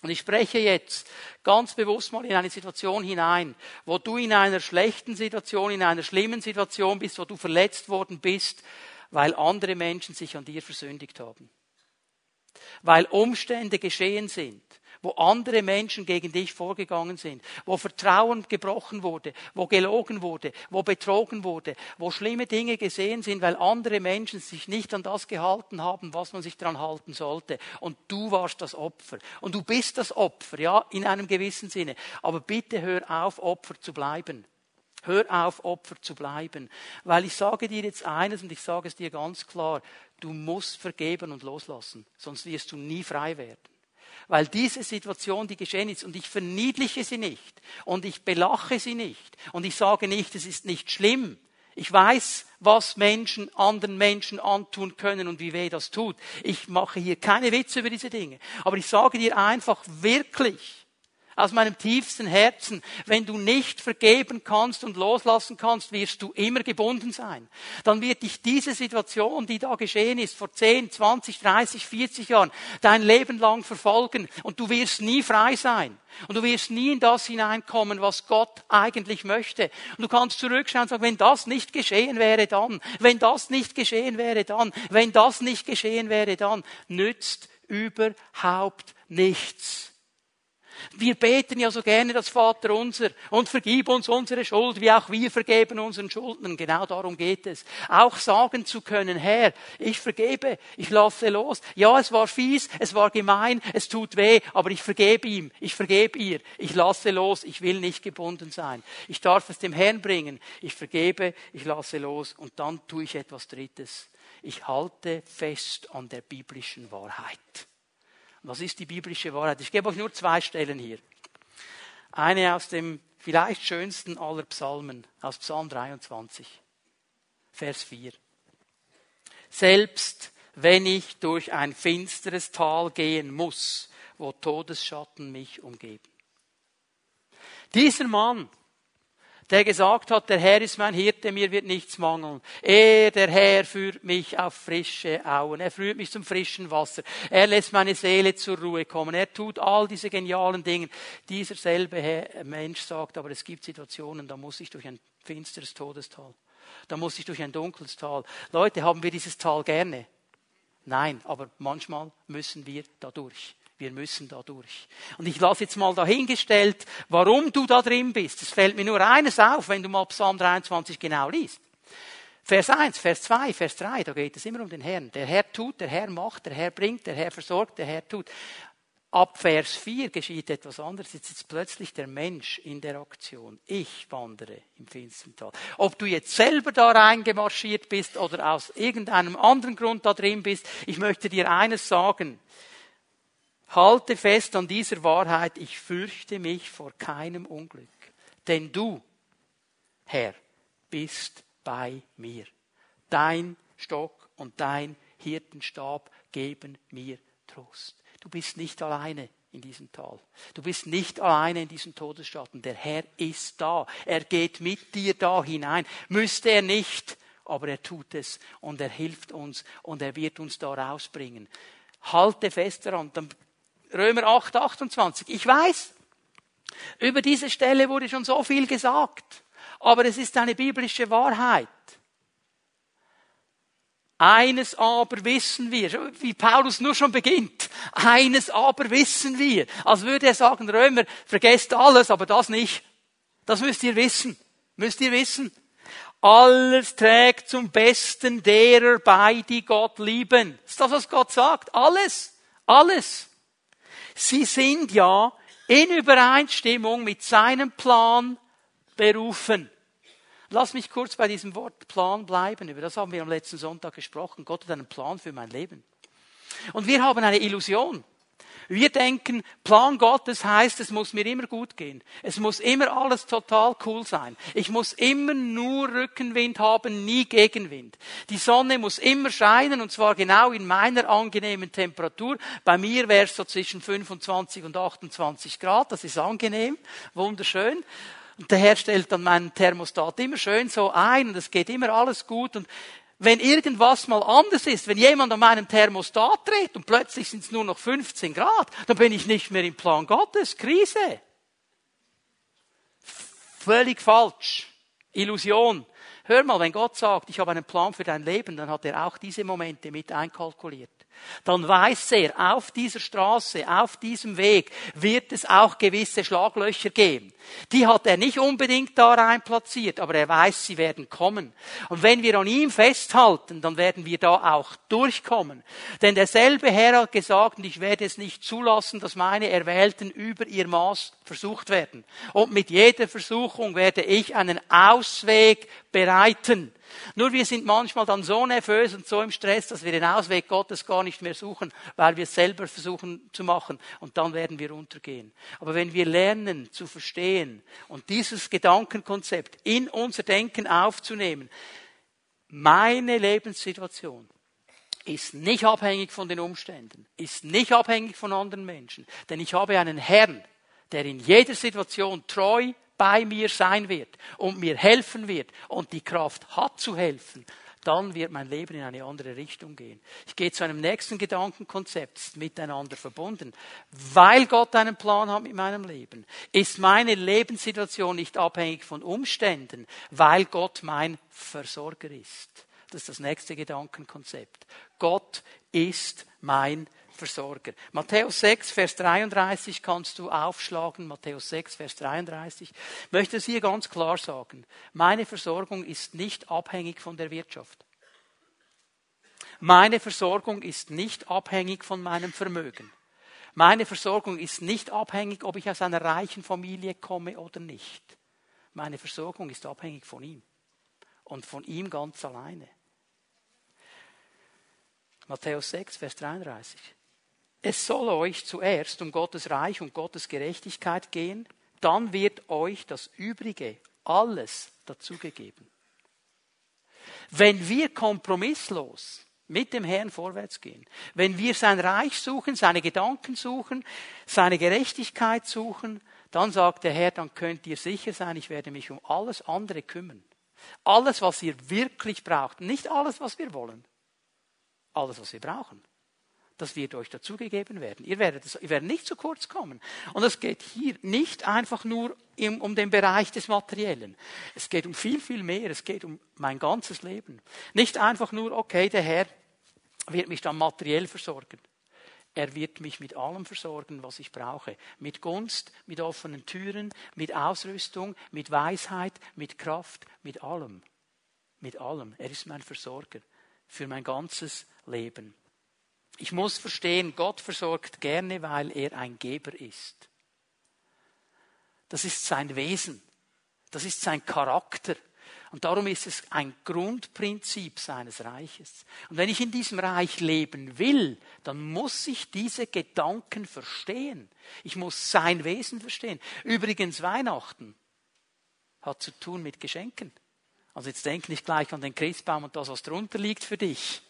Speaker 1: und ich spreche jetzt ganz bewusst mal in eine Situation hinein, wo du in einer schlechten Situation, in einer schlimmen Situation bist, wo du verletzt worden bist, weil andere Menschen sich an dir versündigt haben weil Umstände geschehen sind, wo andere Menschen gegen dich vorgegangen sind, wo Vertrauen gebrochen wurde, wo gelogen wurde, wo betrogen wurde, wo schlimme Dinge gesehen sind, weil andere Menschen sich nicht an das gehalten haben, was man sich daran halten sollte. Und du warst das Opfer. Und du bist das Opfer, ja, in einem gewissen Sinne. Aber bitte hör auf, Opfer zu bleiben. Hör auf, Opfer zu bleiben. Weil ich sage dir jetzt eines und ich sage es dir ganz klar, du musst vergeben und loslassen, sonst wirst du nie frei werden. Weil diese Situation, die geschehen ist, und ich verniedliche sie nicht, und ich belache sie nicht, und ich sage nicht, es ist nicht schlimm. Ich weiß, was Menschen anderen Menschen antun können und wie weh das tut. Ich mache hier keine Witze über diese Dinge. Aber ich sage dir einfach wirklich, aus meinem tiefsten Herzen, wenn du nicht vergeben kannst und loslassen kannst, wirst du immer gebunden sein. Dann wird dich diese Situation, die da geschehen ist, vor 10, 20, 30, 40 Jahren, dein Leben lang verfolgen und du wirst nie frei sein. Und du wirst nie in das hineinkommen, was Gott eigentlich möchte. Und du kannst zurückschauen und sagen, wenn das nicht geschehen wäre, dann, wenn das nicht geschehen wäre, dann, wenn das nicht geschehen wäre, dann, nützt überhaupt nichts. Wir beten ja so gerne das Vater unser und vergib uns unsere Schuld, wie auch wir vergeben unseren Schuldnern. Genau darum geht es. Auch sagen zu können, Herr, ich vergebe, ich lasse los. Ja, es war fies, es war gemein, es tut weh, aber ich vergebe ihm, ich vergebe ihr, ich lasse los, ich will nicht gebunden sein. Ich darf es dem Herrn bringen. Ich vergebe, ich lasse los und dann tue ich etwas Drittes. Ich halte fest an der biblischen Wahrheit. Was ist die biblische Wahrheit? Ich gebe euch nur zwei Stellen hier. Eine aus dem vielleicht schönsten aller Psalmen, aus Psalm 23, Vers 4. Selbst wenn ich durch ein finsteres Tal gehen muss, wo Todesschatten mich umgeben. Dieser Mann der gesagt hat, der Herr ist mein Hirte, mir wird nichts mangeln. Er, der Herr, führt mich auf frische Auen. Er führt mich zum frischen Wasser. Er lässt meine Seele zur Ruhe kommen. Er tut all diese genialen Dinge. Dieser selbe Mensch sagt, aber es gibt Situationen, da muss ich durch ein finsteres Todestal. Da muss ich durch ein dunkles Tal. Leute, haben wir dieses Tal gerne? Nein, aber manchmal müssen wir da durch. Wir müssen da durch. Und ich lasse jetzt mal dahingestellt, warum du da drin bist. Es fällt mir nur eines auf, wenn du mal Psalm 23 genau liest. Vers 1, Vers 2, Vers 3, da geht es immer um den Herrn. Der Herr tut, der Herr macht, der Herr bringt, der Herr versorgt, der Herr tut. Ab Vers 4 geschieht etwas anderes. Jetzt ist plötzlich der Mensch in der Aktion. Ich wandere im finsteren Tal. Ob du jetzt selber da reingemarschiert bist oder aus irgendeinem anderen Grund da drin bist, ich möchte dir eines sagen. Halte fest an dieser Wahrheit, ich fürchte mich vor keinem Unglück. Denn du, Herr, bist bei mir. Dein Stock und dein Hirtenstab geben mir Trost. Du bist nicht alleine in diesem Tal. Du bist nicht alleine in diesem Todesschatten. Der Herr ist da. Er geht mit dir da hinein. Müsste er nicht, aber er tut es und er hilft uns und er wird uns da rausbringen. Halte fest daran. Dann Römer 8, 28. Ich weiß, über diese Stelle wurde schon so viel gesagt, aber es ist eine biblische Wahrheit. Eines aber wissen wir, wie Paulus nur schon beginnt. Eines aber wissen wir. Als würde er sagen, Römer, vergesst alles, aber das nicht. Das müsst ihr wissen. Müsst ihr wissen. Alles trägt zum Besten derer bei, die Gott lieben. ist das, was Gott sagt. Alles. Alles. Sie sind ja in Übereinstimmung mit seinem Plan berufen. Lass mich kurz bei diesem Wort Plan bleiben. Über das haben wir am letzten Sonntag gesprochen. Gott hat einen Plan für mein Leben. Und wir haben eine Illusion. Wir denken, Plan Gottes heißt, es muss mir immer gut gehen. Es muss immer alles total cool sein. Ich muss immer nur Rückenwind haben, nie Gegenwind. Die Sonne muss immer scheinen und zwar genau in meiner angenehmen Temperatur. Bei mir wäre es so zwischen 25 und 28 Grad. Das ist angenehm, wunderschön. Und der Herr stellt dann meinen Thermostat immer schön so ein und es geht immer alles gut und wenn irgendwas mal anders ist, wenn jemand an meinem Thermostat dreht und plötzlich sind es nur noch 15 Grad, dann bin ich nicht mehr im Plan Gottes. Krise. Völlig falsch. Illusion. Hör mal, wenn Gott sagt, ich habe einen Plan für dein Leben, dann hat er auch diese Momente mit einkalkuliert. Dann weiß er, auf dieser Straße, auf diesem Weg wird es auch gewisse Schlaglöcher geben. Die hat er nicht unbedingt da rein platziert, aber er weiß, sie werden kommen. Und wenn wir an ihm festhalten, dann werden wir da auch durchkommen. Denn derselbe Herr hat gesagt, und ich werde es nicht zulassen, dass meine Erwählten über ihr Maß versucht werden. Und mit jeder Versuchung werde ich einen Ausweg bereiten. Nur wir sind manchmal dann so nervös und so im Stress, dass wir den Ausweg Gottes gar nicht mehr suchen, weil wir es selber versuchen zu machen und dann werden wir untergehen. Aber wenn wir lernen zu verstehen und dieses Gedankenkonzept in unser Denken aufzunehmen, meine Lebenssituation ist nicht abhängig von den Umständen, ist nicht abhängig von anderen Menschen, denn ich habe einen Herrn, der in jeder Situation treu bei mir sein wird und mir helfen wird und die Kraft hat zu helfen, dann wird mein Leben in eine andere Richtung gehen. Ich gehe zu einem nächsten Gedankenkonzept, miteinander verbunden. Weil Gott einen Plan hat mit meinem Leben, ist meine Lebenssituation nicht abhängig von Umständen, weil Gott mein Versorger ist. Das ist das nächste Gedankenkonzept. Gott ist mein Versorger. Matthäus 6, Vers 33 kannst du aufschlagen. Matthäus 6, Vers 33. Ich möchte es hier ganz klar sagen. Meine Versorgung ist nicht abhängig von der Wirtschaft. Meine Versorgung ist nicht abhängig von meinem Vermögen. Meine Versorgung ist nicht abhängig, ob ich aus einer reichen Familie komme oder nicht. Meine Versorgung ist abhängig von ihm. Und von ihm ganz alleine. Matthäus 6, Vers 33. Es soll euch zuerst um Gottes Reich und Gottes Gerechtigkeit gehen, dann wird euch das Übrige alles dazugegeben. Wenn wir kompromisslos mit dem Herrn vorwärts gehen, wenn wir sein Reich suchen, seine Gedanken suchen, seine Gerechtigkeit suchen, dann sagt der Herr, dann könnt ihr sicher sein, ich werde mich um alles andere kümmern. Alles, was ihr wirklich braucht, nicht alles, was wir wollen, alles, was wir brauchen das wird euch dazugegeben werden. Ihr werdet, ihr werdet nicht zu kurz kommen. Und es geht hier nicht einfach nur um den Bereich des Materiellen. Es geht um viel, viel mehr. Es geht um mein ganzes Leben. Nicht einfach nur, okay, der Herr wird mich dann materiell versorgen. Er wird mich mit allem versorgen, was ich brauche. Mit Gunst, mit offenen Türen, mit Ausrüstung, mit Weisheit, mit Kraft, mit allem. Mit allem. Er ist mein Versorger für mein ganzes Leben. Ich muss verstehen, Gott versorgt gerne, weil er ein Geber ist. Das ist sein Wesen. Das ist sein Charakter. Und darum ist es ein Grundprinzip seines Reiches. Und wenn ich in diesem Reich leben will, dann muss ich diese Gedanken verstehen. Ich muss sein Wesen verstehen. Übrigens, Weihnachten hat zu tun mit Geschenken. Also jetzt denk nicht gleich an den Christbaum und das, was drunter liegt für dich.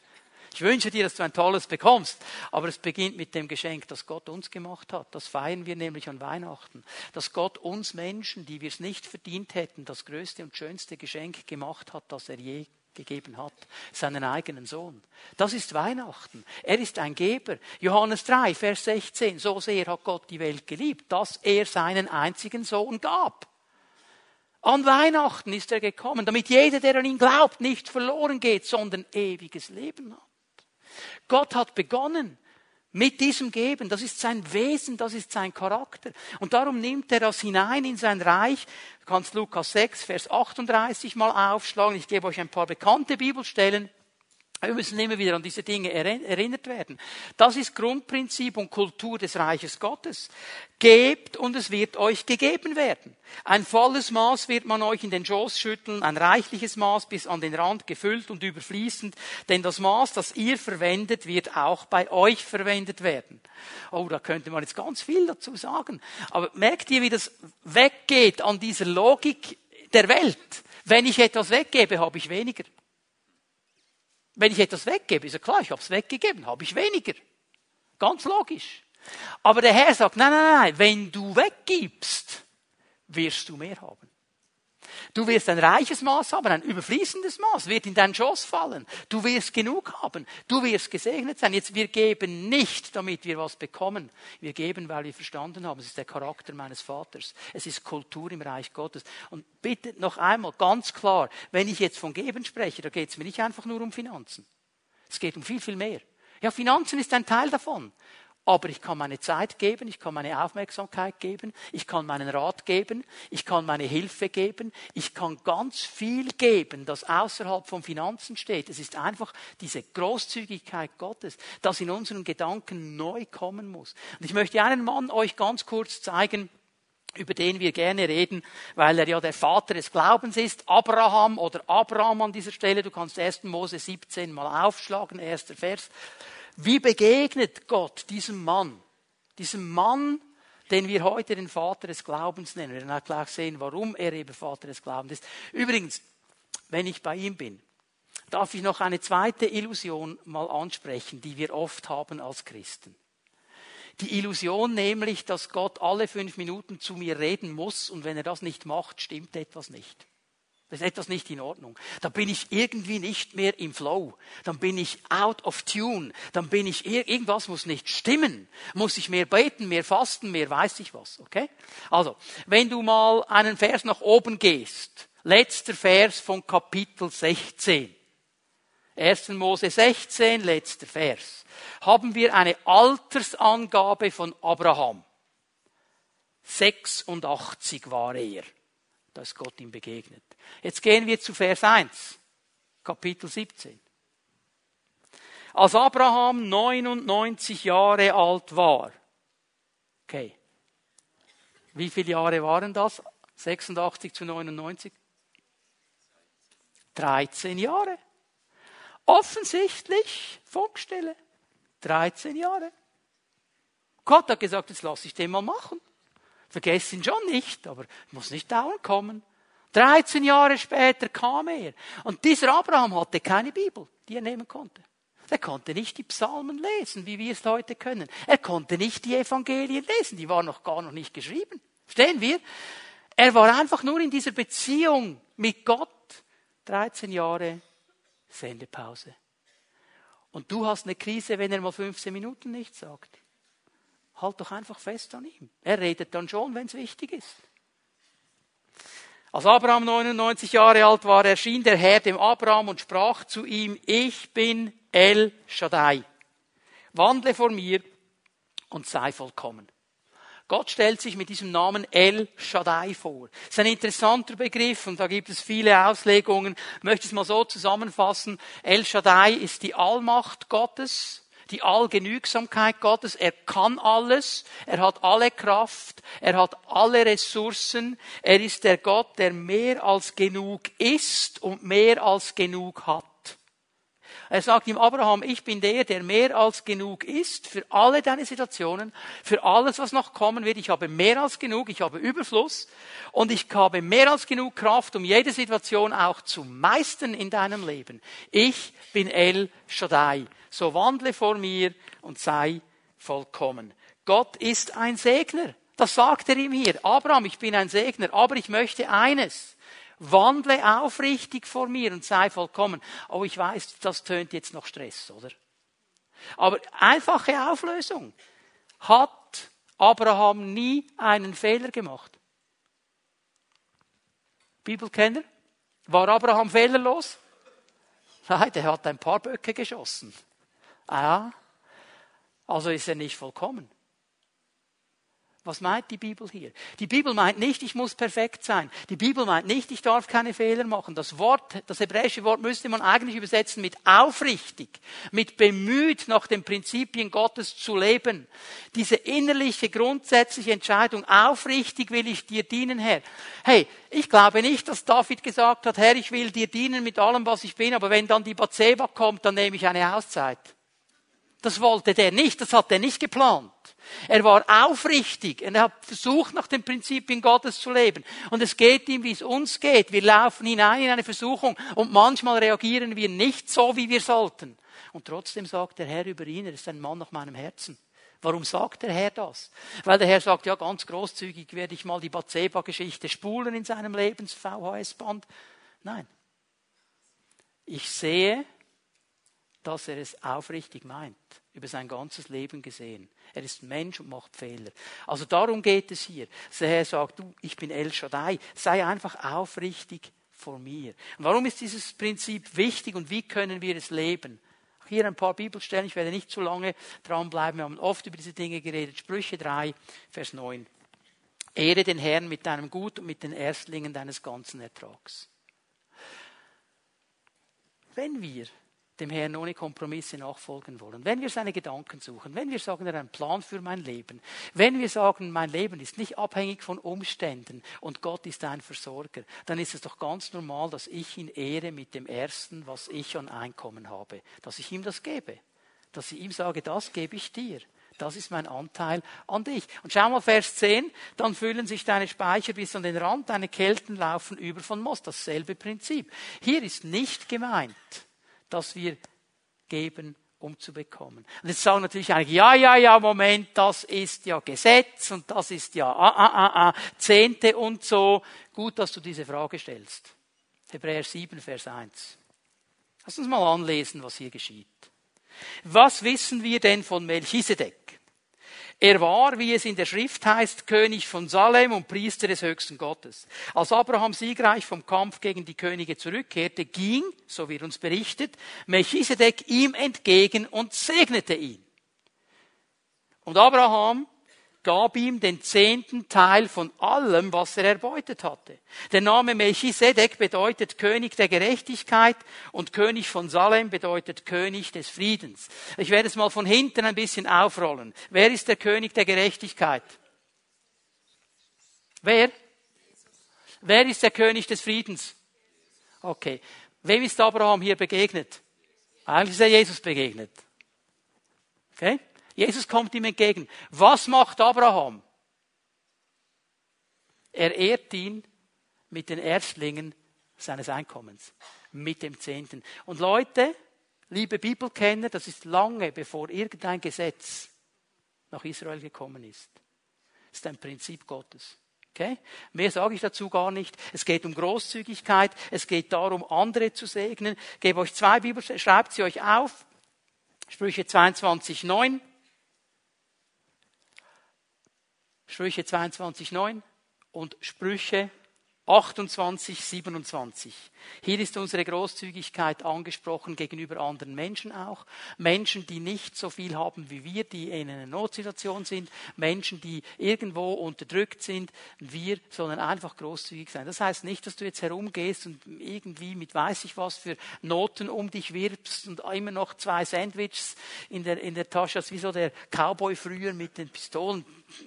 Speaker 1: Ich wünsche dir, dass du ein tolles bekommst. Aber es beginnt mit dem Geschenk, das Gott uns gemacht hat. Das feiern wir nämlich an Weihnachten. Dass Gott uns Menschen, die wir es nicht verdient hätten, das größte und schönste Geschenk gemacht hat, das er je gegeben hat, seinen eigenen Sohn. Das ist Weihnachten. Er ist ein Geber. Johannes 3, Vers 16. So sehr hat Gott die Welt geliebt, dass er seinen einzigen Sohn gab. An Weihnachten ist er gekommen, damit jeder, der an ihn glaubt, nicht verloren geht, sondern ewiges Leben hat. Gott hat begonnen mit diesem Geben. Das ist sein Wesen, das ist sein Charakter. Und darum nimmt er das hinein in sein Reich. Du kannst Lukas 6, Vers 38 mal aufschlagen. Ich gebe euch ein paar bekannte Bibelstellen. Wir müssen immer wieder an diese Dinge erinnert werden. Das ist Grundprinzip und Kultur des Reiches Gottes. Gebt und es wird euch gegeben werden. Ein volles Maß wird man euch in den Schoß schütteln, ein reichliches Maß bis an den Rand gefüllt und überfließend, denn das Maß, das ihr verwendet, wird auch bei euch verwendet werden. Oh, da könnte man jetzt ganz viel dazu sagen. Aber merkt ihr, wie das weggeht an dieser Logik der Welt? Wenn ich etwas weggebe, habe ich weniger. Wenn ich etwas weggebe, ist ja klar, ich habe es weggegeben, habe ich weniger. Ganz logisch. Aber der Herr sagt, nein, nein, nein, wenn du weggibst, wirst du mehr haben. Du wirst ein reiches Maß haben, ein überfließendes Maß wird in deinen Schoß fallen. Du wirst genug haben. Du wirst gesegnet sein. Jetzt, wir geben nicht, damit wir was bekommen. Wir geben, weil wir verstanden haben, es ist der Charakter meines Vaters. Es ist Kultur im Reich Gottes. Und bitte noch einmal ganz klar, wenn ich jetzt von Geben spreche, da geht es mir nicht einfach nur um Finanzen. Es geht um viel, viel mehr. Ja, Finanzen ist ein Teil davon. Aber ich kann meine Zeit geben, ich kann meine Aufmerksamkeit geben, ich kann meinen Rat geben, ich kann meine Hilfe geben, ich kann ganz viel geben, das außerhalb von Finanzen steht. Es ist einfach diese Großzügigkeit Gottes, das in unseren Gedanken neu kommen muss. Und ich möchte einen Mann euch ganz kurz zeigen, über den wir gerne reden, weil er ja der Vater des Glaubens ist, Abraham oder Abraham an dieser Stelle. Du kannst 1. Mose 17 mal aufschlagen, erster Vers. Wie begegnet Gott diesem Mann? Diesem Mann, den wir heute den Vater des Glaubens nennen. Wir werden auch gleich sehen, warum er eben Vater des Glaubens ist. Übrigens, wenn ich bei ihm bin, darf ich noch eine zweite Illusion mal ansprechen, die wir oft haben als Christen. Die Illusion nämlich, dass Gott alle fünf Minuten zu mir reden muss und wenn er das nicht macht, stimmt etwas nicht. Da ist etwas nicht in Ordnung. Da bin ich irgendwie nicht mehr im Flow. Dann bin ich out of tune. Dann bin ich, irgendwas muss nicht stimmen. Muss ich mehr beten, mehr fasten, mehr weiß ich was, okay? Also, wenn du mal einen Vers nach oben gehst, letzter Vers von Kapitel 16. 1. Mose 16, letzter Vers. Haben wir eine Altersangabe von Abraham. 86 war er. Da ist Gott ihm begegnet. Jetzt gehen wir zu Vers 1, Kapitel 17. Als Abraham 99 Jahre alt war, okay, wie viele Jahre waren das? 86 zu 99? 13 Jahre. Offensichtlich Funkstelle. 13 Jahre. Gott hat gesagt, jetzt lasse ich den mal machen. Vergesst ihn schon nicht, aber muss nicht dauernd kommen. 13 Jahre später kam er. Und dieser Abraham hatte keine Bibel, die er nehmen konnte. Er konnte nicht die Psalmen lesen, wie wir es heute können. Er konnte nicht die Evangelien lesen, die waren noch gar noch nicht geschrieben. Verstehen wir? Er war einfach nur in dieser Beziehung mit Gott. 13 Jahre Sendepause. Und du hast eine Krise, wenn er mal 15 Minuten nichts sagt halt doch einfach fest an ihm. Er redet dann schon, wenn es wichtig ist. Als Abraham 99 Jahre alt war, erschien der Herr dem Abraham und sprach zu ihm, ich bin El Shaddai. Wandle vor mir und sei vollkommen. Gott stellt sich mit diesem Namen El Shaddai vor. Das ist ein interessanter Begriff und da gibt es viele Auslegungen. Ich möchte es mal so zusammenfassen. El Shaddai ist die Allmacht Gottes die Allgenügsamkeit Gottes. Er kann alles, er hat alle Kraft, er hat alle Ressourcen. Er ist der Gott, der mehr als genug ist und mehr als genug hat. Er sagt ihm, Abraham, ich bin der, der mehr als genug ist für alle deine Situationen, für alles, was noch kommen wird. Ich habe mehr als genug, ich habe Überfluss und ich habe mehr als genug Kraft, um jede Situation auch zu meistern in deinem Leben. Ich bin El Shaddai so wandle vor mir und sei vollkommen. Gott ist ein Segner. Das sagt er ihm hier. Abraham, ich bin ein Segner, aber ich möchte eines. Wandle aufrichtig vor mir und sei vollkommen. Oh, ich weiß, das tönt jetzt noch Stress, oder? Aber einfache Auflösung. Hat Abraham nie einen Fehler gemacht? Bibelkenner? War Abraham fehlerlos? Nein, der hat ein paar Böcke geschossen. Ah, also ist er nicht vollkommen. Was meint die Bibel hier? Die Bibel meint nicht, ich muss perfekt sein. Die Bibel meint nicht, ich darf keine Fehler machen. Das Wort, das hebräische Wort müsste man eigentlich übersetzen mit aufrichtig, mit bemüht, nach den Prinzipien Gottes zu leben. Diese innerliche, grundsätzliche Entscheidung, aufrichtig will ich dir dienen, Herr. Hey, ich glaube nicht, dass David gesagt hat, Herr, ich will dir dienen mit allem, was ich bin, aber wenn dann die Bathseba kommt, dann nehme ich eine Auszeit. Das wollte der nicht, das hat er nicht geplant. Er war aufrichtig, er hat versucht, nach den Prinzipien Gottes zu leben. Und es geht ihm, wie es uns geht. Wir laufen hinein in eine Versuchung und manchmal reagieren wir nicht so, wie wir sollten. Und trotzdem sagt der Herr über ihn, er ist ein Mann nach meinem Herzen. Warum sagt der Herr das? Weil der Herr sagt, ja, ganz großzügig werde ich mal die Batseba-Geschichte spulen in seinem Lebens-VHS-Band. Nein. Ich sehe, dass er es aufrichtig meint, über sein ganzes Leben gesehen. Er ist Mensch und macht Fehler. Also darum geht es hier. Der Herr sagt, du, ich bin El Shaddai, sei einfach aufrichtig vor mir. Und warum ist dieses Prinzip wichtig und wie können wir es leben? Hier ein paar Bibelstellen, ich werde nicht zu lange dranbleiben, wir haben oft über diese Dinge geredet. Sprüche 3, Vers 9. Ehre den Herrn mit deinem Gut und mit den Erstlingen deines ganzen Ertrags. Wenn wir dem Herrn ohne Kompromisse nachfolgen wollen, wenn wir seine Gedanken suchen, wenn wir sagen, er hat einen Plan für mein Leben, wenn wir sagen, mein Leben ist nicht abhängig von Umständen und Gott ist ein Versorger, dann ist es doch ganz normal, dass ich ihn ehre mit dem Ersten, was ich an Einkommen habe, dass ich ihm das gebe, dass ich ihm sage, das gebe ich dir. Das ist mein Anteil an dich. Und schau mal Vers 10, dann füllen sich deine Speicher bis an den Rand, deine Kelten laufen über von Most. Dasselbe Prinzip. Hier ist nicht gemeint, dass wir geben, um zu bekommen. Und jetzt sagen natürlich einige, ja, ja, ja, Moment, das ist ja Gesetz und das ist ja ah, ah, ah, ah, Zehnte und so. Gut, dass du diese Frage stellst. Hebräer 7, Vers 1. Lass uns mal anlesen, was hier geschieht. Was wissen wir denn von Melchisedek? Er war, wie es in der Schrift heißt, König von Salem und Priester des höchsten Gottes. Als Abraham siegreich vom Kampf gegen die Könige zurückkehrte, ging, so wird uns berichtet, Melchisedek ihm entgegen und segnete ihn. Und Abraham gab ihm den zehnten Teil von allem, was er erbeutet hatte. Der Name Melchisedek bedeutet König der Gerechtigkeit und König von Salem bedeutet König des Friedens. Ich werde es mal von hinten ein bisschen aufrollen. Wer ist der König der Gerechtigkeit? Wer? Wer ist der König des Friedens? Okay. Wem ist Abraham hier begegnet? Eigentlich ist er Jesus begegnet. Okay? Jesus kommt ihm entgegen. Was macht Abraham? Er ehrt ihn mit den Erstlingen seines Einkommens, mit dem Zehnten. Und Leute, liebe Bibelkenner, das ist lange bevor irgendein Gesetz nach Israel gekommen ist. Das ist ein Prinzip Gottes. Okay? Mehr sage ich dazu gar nicht. Es geht um Großzügigkeit. Es geht darum, andere zu segnen. Ich gebe euch zwei Bibelstellen, schreibt sie euch auf. Sprüche 22, 9. Sprüche 22,9 und Sprüche 28, 27. Hier ist unsere Großzügigkeit angesprochen gegenüber anderen Menschen auch. Menschen, die nicht so viel haben wie wir, die in einer Notsituation sind. Menschen, die irgendwo unterdrückt sind. Wir sollen einfach großzügig sein. Das heißt nicht, dass du jetzt herumgehst und irgendwie mit weiß ich was für Noten um dich wirbst und immer noch zwei Sandwiches in der, in der Tasche hast, wie so der Cowboy früher mit den Pistolen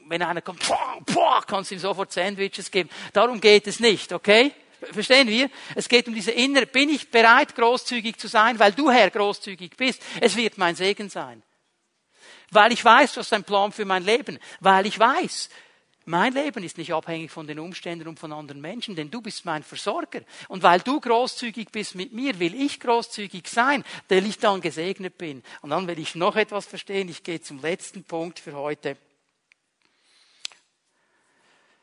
Speaker 1: wenn einer kommt, boah, boah, kannst du ihm sofort Sandwiches geben. Darum geht es nicht, okay? Verstehen wir? Es geht um diese innere, bin ich bereit, großzügig zu sein, weil du Herr großzügig bist. Es wird mein Segen sein. Weil ich weiß, was dein Plan für mein Leben. Weil ich weiß, mein Leben ist nicht abhängig von den Umständen und von anderen Menschen, denn du bist mein Versorger. Und weil du großzügig bist mit mir, will ich großzügig sein, weil ich dann gesegnet bin. Und dann will ich noch etwas verstehen. Ich gehe zum letzten Punkt für heute.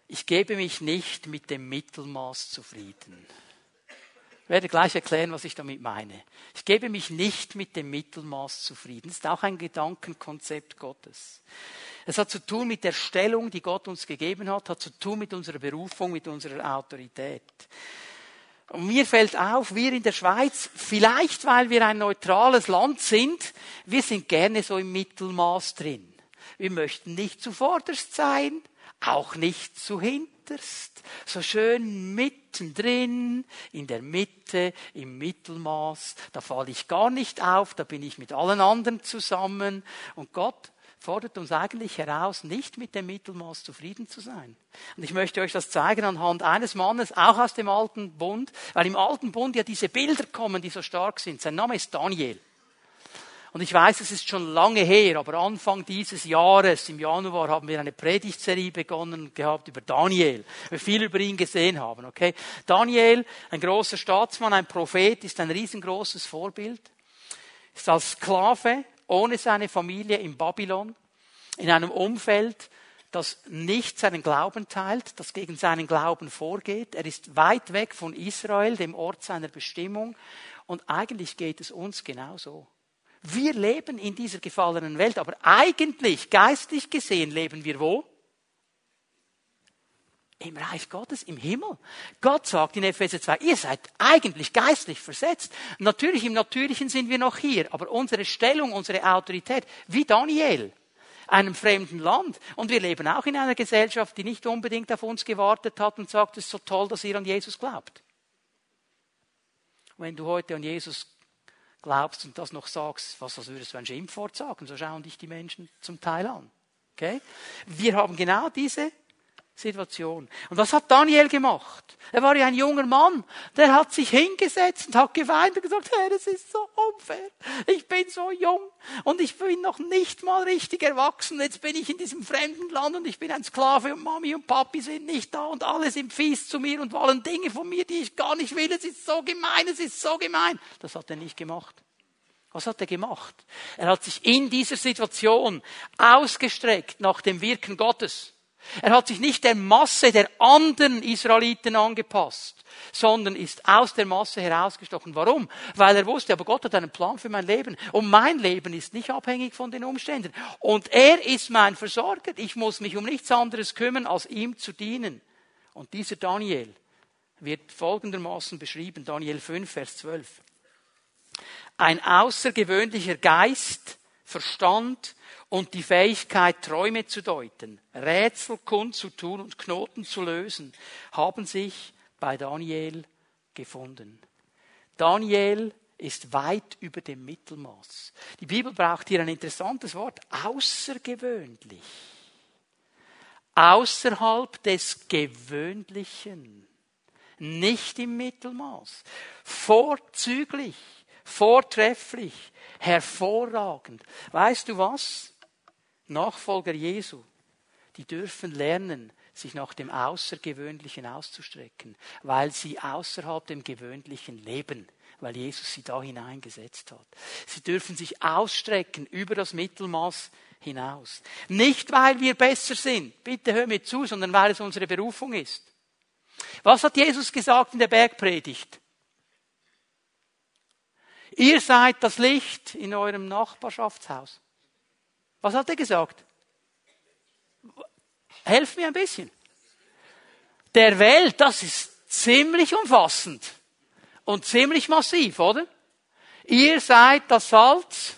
Speaker 1: Ich gebe mich nicht mit dem Mittelmaß zufrieden. Ich werde gleich erklären, was ich damit meine. Ich gebe mich nicht mit dem Mittelmaß zufrieden. Das ist auch ein Gedankenkonzept Gottes. Es hat zu tun mit der Stellung, die Gott uns gegeben hat, hat zu tun mit unserer Berufung, mit unserer Autorität. Und mir fällt auf, wir in der Schweiz, vielleicht weil wir ein neutrales Land sind, wir sind gerne so im Mittelmaß drin. Wir möchten nicht zuvorderst sein, auch nicht zu hinterst, so schön mittendrin, in der Mitte, im Mittelmaß, da falle ich gar nicht auf, da bin ich mit allen anderen zusammen und Gott fordert uns eigentlich heraus, nicht mit dem Mittelmaß zufrieden zu sein. Und ich möchte euch das zeigen anhand eines Mannes, auch aus dem Alten Bund, weil im Alten Bund ja diese Bilder kommen, die so stark sind. Sein Name ist Daniel. Und ich weiß, es ist schon lange her, aber Anfang dieses Jahres, im Januar, haben wir eine Predigtserie begonnen gehabt über Daniel. Wir viel über ihn gesehen haben, okay? Daniel, ein großer Staatsmann, ein Prophet, ist ein riesengroßes Vorbild. Ist als Sklave ohne seine Familie in Babylon in einem Umfeld, das nicht seinen Glauben teilt, das gegen seinen Glauben vorgeht. Er ist weit weg von Israel, dem Ort seiner Bestimmung. Und eigentlich geht es uns genauso. Wir leben in dieser gefallenen Welt, aber eigentlich, geistlich gesehen, leben wir wo? Im Reich Gottes, im Himmel. Gott sagt in Epheser 2, ihr seid eigentlich geistlich versetzt. Natürlich, im Natürlichen sind wir noch hier, aber unsere Stellung, unsere Autorität, wie Daniel, einem fremden Land. Und wir leben auch in einer Gesellschaft, die nicht unbedingt auf uns gewartet hat und sagt, es ist so toll, dass ihr an Jesus glaubt. Wenn du heute an Jesus glaubst und das noch sagst, was das würdest du ein Schimpfwort sagen, so schauen dich die Menschen zum Teil an. Okay? Wir haben genau diese Situation. Und was hat Daniel gemacht? Er war ja ein junger Mann. Der hat sich hingesetzt und hat geweint und gesagt, Herr, es ist so unfair. Ich bin so jung und ich bin noch nicht mal richtig erwachsen. Jetzt bin ich in diesem fremden Land und ich bin ein Sklave und Mami und Papi sind nicht da und alle sind fies zu mir und wollen Dinge von mir, die ich gar nicht will. Es ist so gemein, es ist so gemein. Das hat er nicht gemacht. Was hat er gemacht? Er hat sich in dieser Situation ausgestreckt nach dem Wirken Gottes. Er hat sich nicht der Masse der anderen Israeliten angepasst, sondern ist aus der Masse herausgestochen. Warum? Weil er wusste, aber Gott hat einen Plan für mein Leben. Und mein Leben ist nicht abhängig von den Umständen. Und er ist mein Versorger. Ich muss mich um nichts anderes kümmern, als ihm zu dienen. Und dieser Daniel wird folgendermaßen beschrieben. Daniel 5, Vers 12. Ein außergewöhnlicher Geist, Verstand, und die Fähigkeit, Träume zu deuten, Rätsel kundzutun und Knoten zu lösen, haben sich bei Daniel gefunden. Daniel ist weit über dem Mittelmaß. Die Bibel braucht hier ein interessantes Wort, außergewöhnlich. Außerhalb des Gewöhnlichen. Nicht im Mittelmaß. Vorzüglich, vortrefflich, hervorragend. Weißt du was? Nachfolger Jesu, die dürfen lernen, sich nach dem Außergewöhnlichen auszustrecken, weil sie außerhalb dem Gewöhnlichen leben, weil Jesus sie da hineingesetzt hat. Sie dürfen sich ausstrecken über das Mittelmaß hinaus. Nicht, weil wir besser sind, bitte hör mir zu, sondern weil es unsere Berufung ist. Was hat Jesus gesagt in der Bergpredigt? Ihr seid das Licht in eurem Nachbarschaftshaus. Was hat er gesagt? Helft mir ein bisschen. Der Welt, das ist ziemlich umfassend und ziemlich massiv, oder? Ihr seid das Salz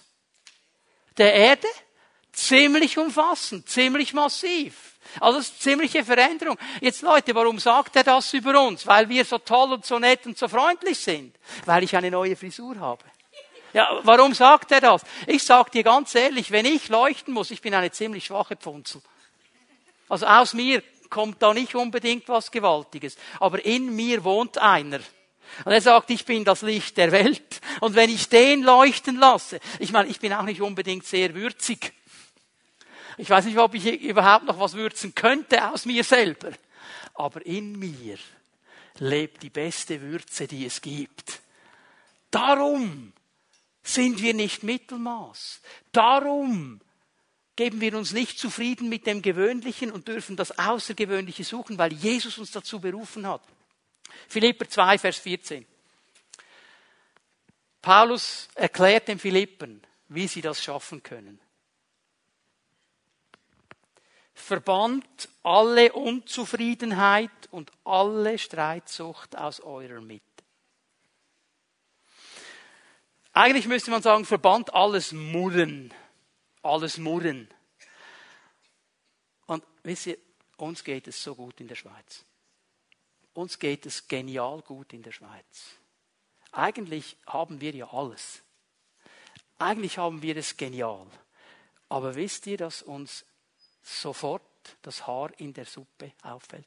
Speaker 1: der Erde, ziemlich umfassend, ziemlich massiv. Also das ist eine ziemliche Veränderung. Jetzt Leute, warum sagt er das über uns? Weil wir so toll und so nett und so freundlich sind? Weil ich eine neue Frisur habe. Ja, warum sagt er das? Ich sage dir ganz ehrlich, wenn ich leuchten muss, ich bin eine ziemlich schwache Pfunzel. Also aus mir kommt da nicht unbedingt was Gewaltiges. Aber in mir wohnt einer. Und er sagt, ich bin das Licht der Welt. Und wenn ich den leuchten lasse, ich meine, ich bin auch nicht unbedingt sehr würzig. Ich weiß nicht, ob ich überhaupt noch was würzen könnte aus mir selber. Aber in mir lebt die beste Würze, die es gibt. Darum sind wir nicht Mittelmaß. Darum geben wir uns nicht zufrieden mit dem Gewöhnlichen und dürfen das Außergewöhnliche suchen, weil Jesus uns dazu berufen hat. Philipper 2, Vers 14. Paulus erklärt den Philippen, wie sie das schaffen können. Verbannt alle Unzufriedenheit und alle Streitsucht aus eurer Mitte. Eigentlich müsste man sagen, verbannt alles Murren. Alles Murren. Und wisst ihr, uns geht es so gut in der Schweiz. Uns geht es genial gut in der Schweiz. Eigentlich haben wir ja alles. Eigentlich haben wir es genial. Aber wisst ihr, dass uns sofort das Haar in der Suppe auffällt?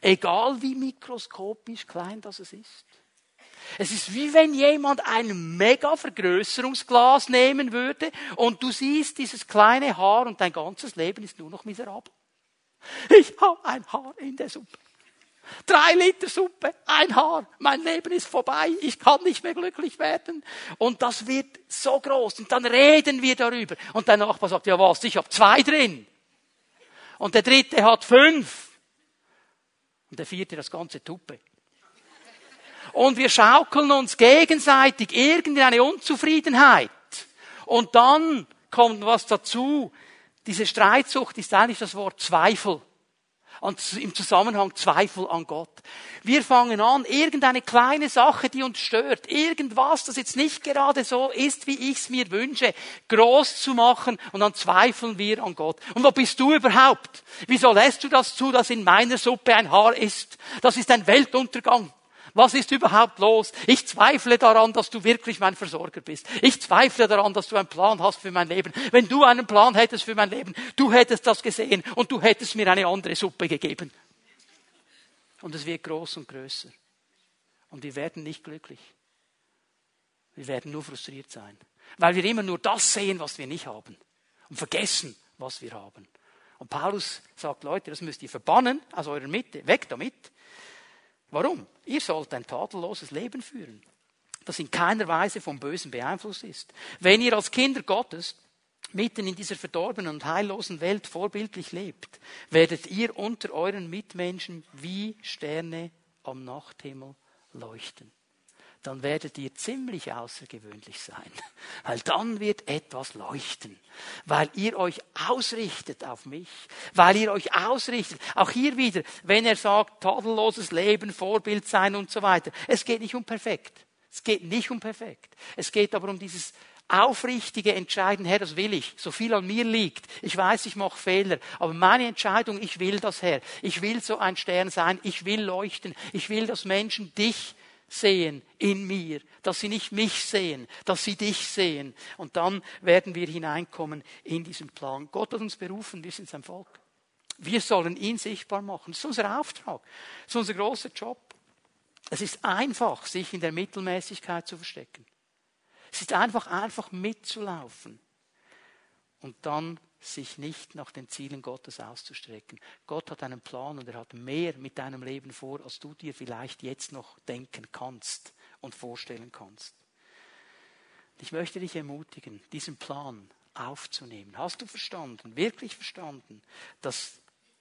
Speaker 1: Egal wie mikroskopisch klein das ist. Es ist wie wenn jemand ein mega Vergrößerungsglas nehmen würde und du siehst dieses kleine Haar und dein ganzes Leben ist nur noch miserabel. Ich habe ein Haar in der Suppe. Drei Liter Suppe, ein Haar, mein Leben ist vorbei, ich kann nicht mehr glücklich werden. Und das wird so groß. Und dann reden wir darüber. Und der Nachbar sagt, ja was, ich habe zwei drin. Und der dritte hat fünf. Und der vierte das ganze Tuppe. Und wir schaukeln uns gegenseitig irgendeine Unzufriedenheit. Und dann kommt was dazu. Diese Streitsucht ist eigentlich das Wort Zweifel und im Zusammenhang Zweifel an Gott. Wir fangen an, irgendeine kleine Sache, die uns stört, irgendwas, das jetzt nicht gerade so ist, wie ich es mir wünsche, groß zu machen und dann zweifeln wir an Gott. Und wo bist du überhaupt? Wieso lässt du das zu, dass in meiner Suppe ein Haar ist? Das ist ein Weltuntergang. Was ist überhaupt los? Ich zweifle daran, dass du wirklich mein Versorger bist. Ich zweifle daran, dass du einen Plan hast für mein Leben. Wenn du einen Plan hättest für mein Leben, du hättest das gesehen und du hättest mir eine andere Suppe gegeben. Und es wird groß und größer. Und wir werden nicht glücklich. Wir werden nur frustriert sein. Weil wir immer nur das sehen, was wir nicht haben. Und vergessen, was wir haben. Und Paulus sagt, Leute, das müsst ihr verbannen aus eurer Mitte. Weg damit. Warum? Ihr sollt ein tadelloses Leben führen, das in keiner Weise vom Bösen beeinflusst ist. Wenn ihr als Kinder Gottes mitten in dieser verdorbenen und heillosen Welt vorbildlich lebt, werdet ihr unter euren Mitmenschen wie Sterne am Nachthimmel leuchten dann werdet ihr ziemlich außergewöhnlich sein. Weil dann wird etwas leuchten. Weil ihr euch ausrichtet auf mich. Weil ihr euch ausrichtet. Auch hier wieder, wenn er sagt, tadelloses Leben, Vorbild sein und so weiter. Es geht nicht um perfekt. Es geht nicht um perfekt. Es geht aber um dieses aufrichtige Entscheiden, Herr, das will ich, so viel an mir liegt. Ich weiß, ich mache Fehler, aber meine Entscheidung, ich will das, Herr. Ich will so ein Stern sein, ich will leuchten, ich will, dass Menschen dich sehen in mir, dass sie nicht mich sehen, dass sie dich sehen. Und dann werden wir hineinkommen in diesen Plan. Gott hat uns berufen, wir sind sein Volk. Wir sollen ihn sichtbar machen. Das ist unser Auftrag. Das ist unser großer Job. Es ist einfach, sich in der Mittelmäßigkeit zu verstecken. Es ist einfach, einfach mitzulaufen. Und dann sich nicht nach den Zielen Gottes auszustrecken. Gott hat einen Plan und er hat mehr mit deinem Leben vor, als du dir vielleicht jetzt noch denken kannst und vorstellen kannst. Ich möchte dich ermutigen, diesen Plan aufzunehmen. Hast du verstanden, wirklich verstanden, dass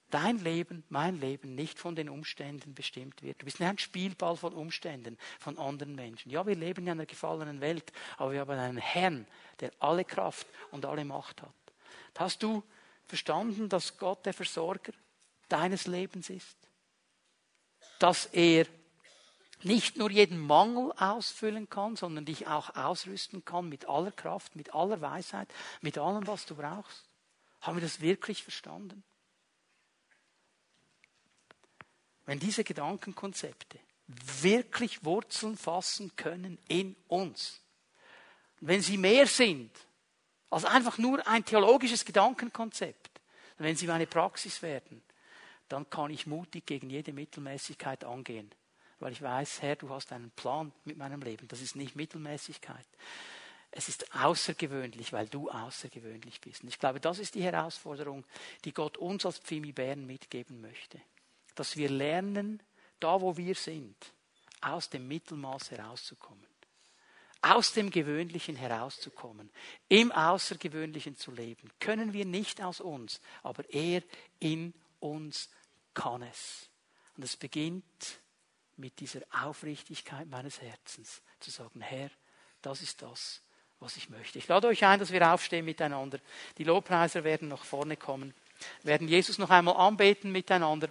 Speaker 1: dein Leben, mein Leben nicht von den Umständen bestimmt wird. Du bist nicht ein Spielball von Umständen, von anderen Menschen. Ja, wir leben in einer gefallenen Welt, aber wir haben einen Herrn, der alle Kraft und alle Macht hat. Hast du verstanden, dass Gott der Versorger deines Lebens ist? Dass er nicht nur jeden Mangel ausfüllen kann, sondern dich auch ausrüsten kann mit aller Kraft, mit aller Weisheit, mit allem, was du brauchst? Haben wir das wirklich verstanden? Wenn diese Gedankenkonzepte wirklich Wurzeln fassen können in uns, wenn sie mehr sind als einfach nur ein theologisches Gedankenkonzept. wenn sie meine Praxis werden, dann kann ich mutig gegen jede Mittelmäßigkeit angehen. Weil ich weiß, Herr, du hast einen Plan mit meinem Leben. Das ist nicht Mittelmäßigkeit. Es ist außergewöhnlich, weil du außergewöhnlich bist. Und ich glaube, das ist die Herausforderung, die Gott uns als Pfimi Bern mitgeben möchte. Dass wir lernen, da wo wir sind, aus dem Mittelmaß herauszukommen aus dem Gewöhnlichen herauszukommen, im Außergewöhnlichen zu leben, können wir nicht aus uns, aber er in uns kann es. Und es beginnt mit dieser Aufrichtigkeit meines Herzens, zu sagen, Herr, das ist das, was ich möchte. Ich lade euch ein, dass wir aufstehen miteinander. Die Lobpreiser werden nach vorne kommen, werden Jesus noch einmal anbeten miteinander.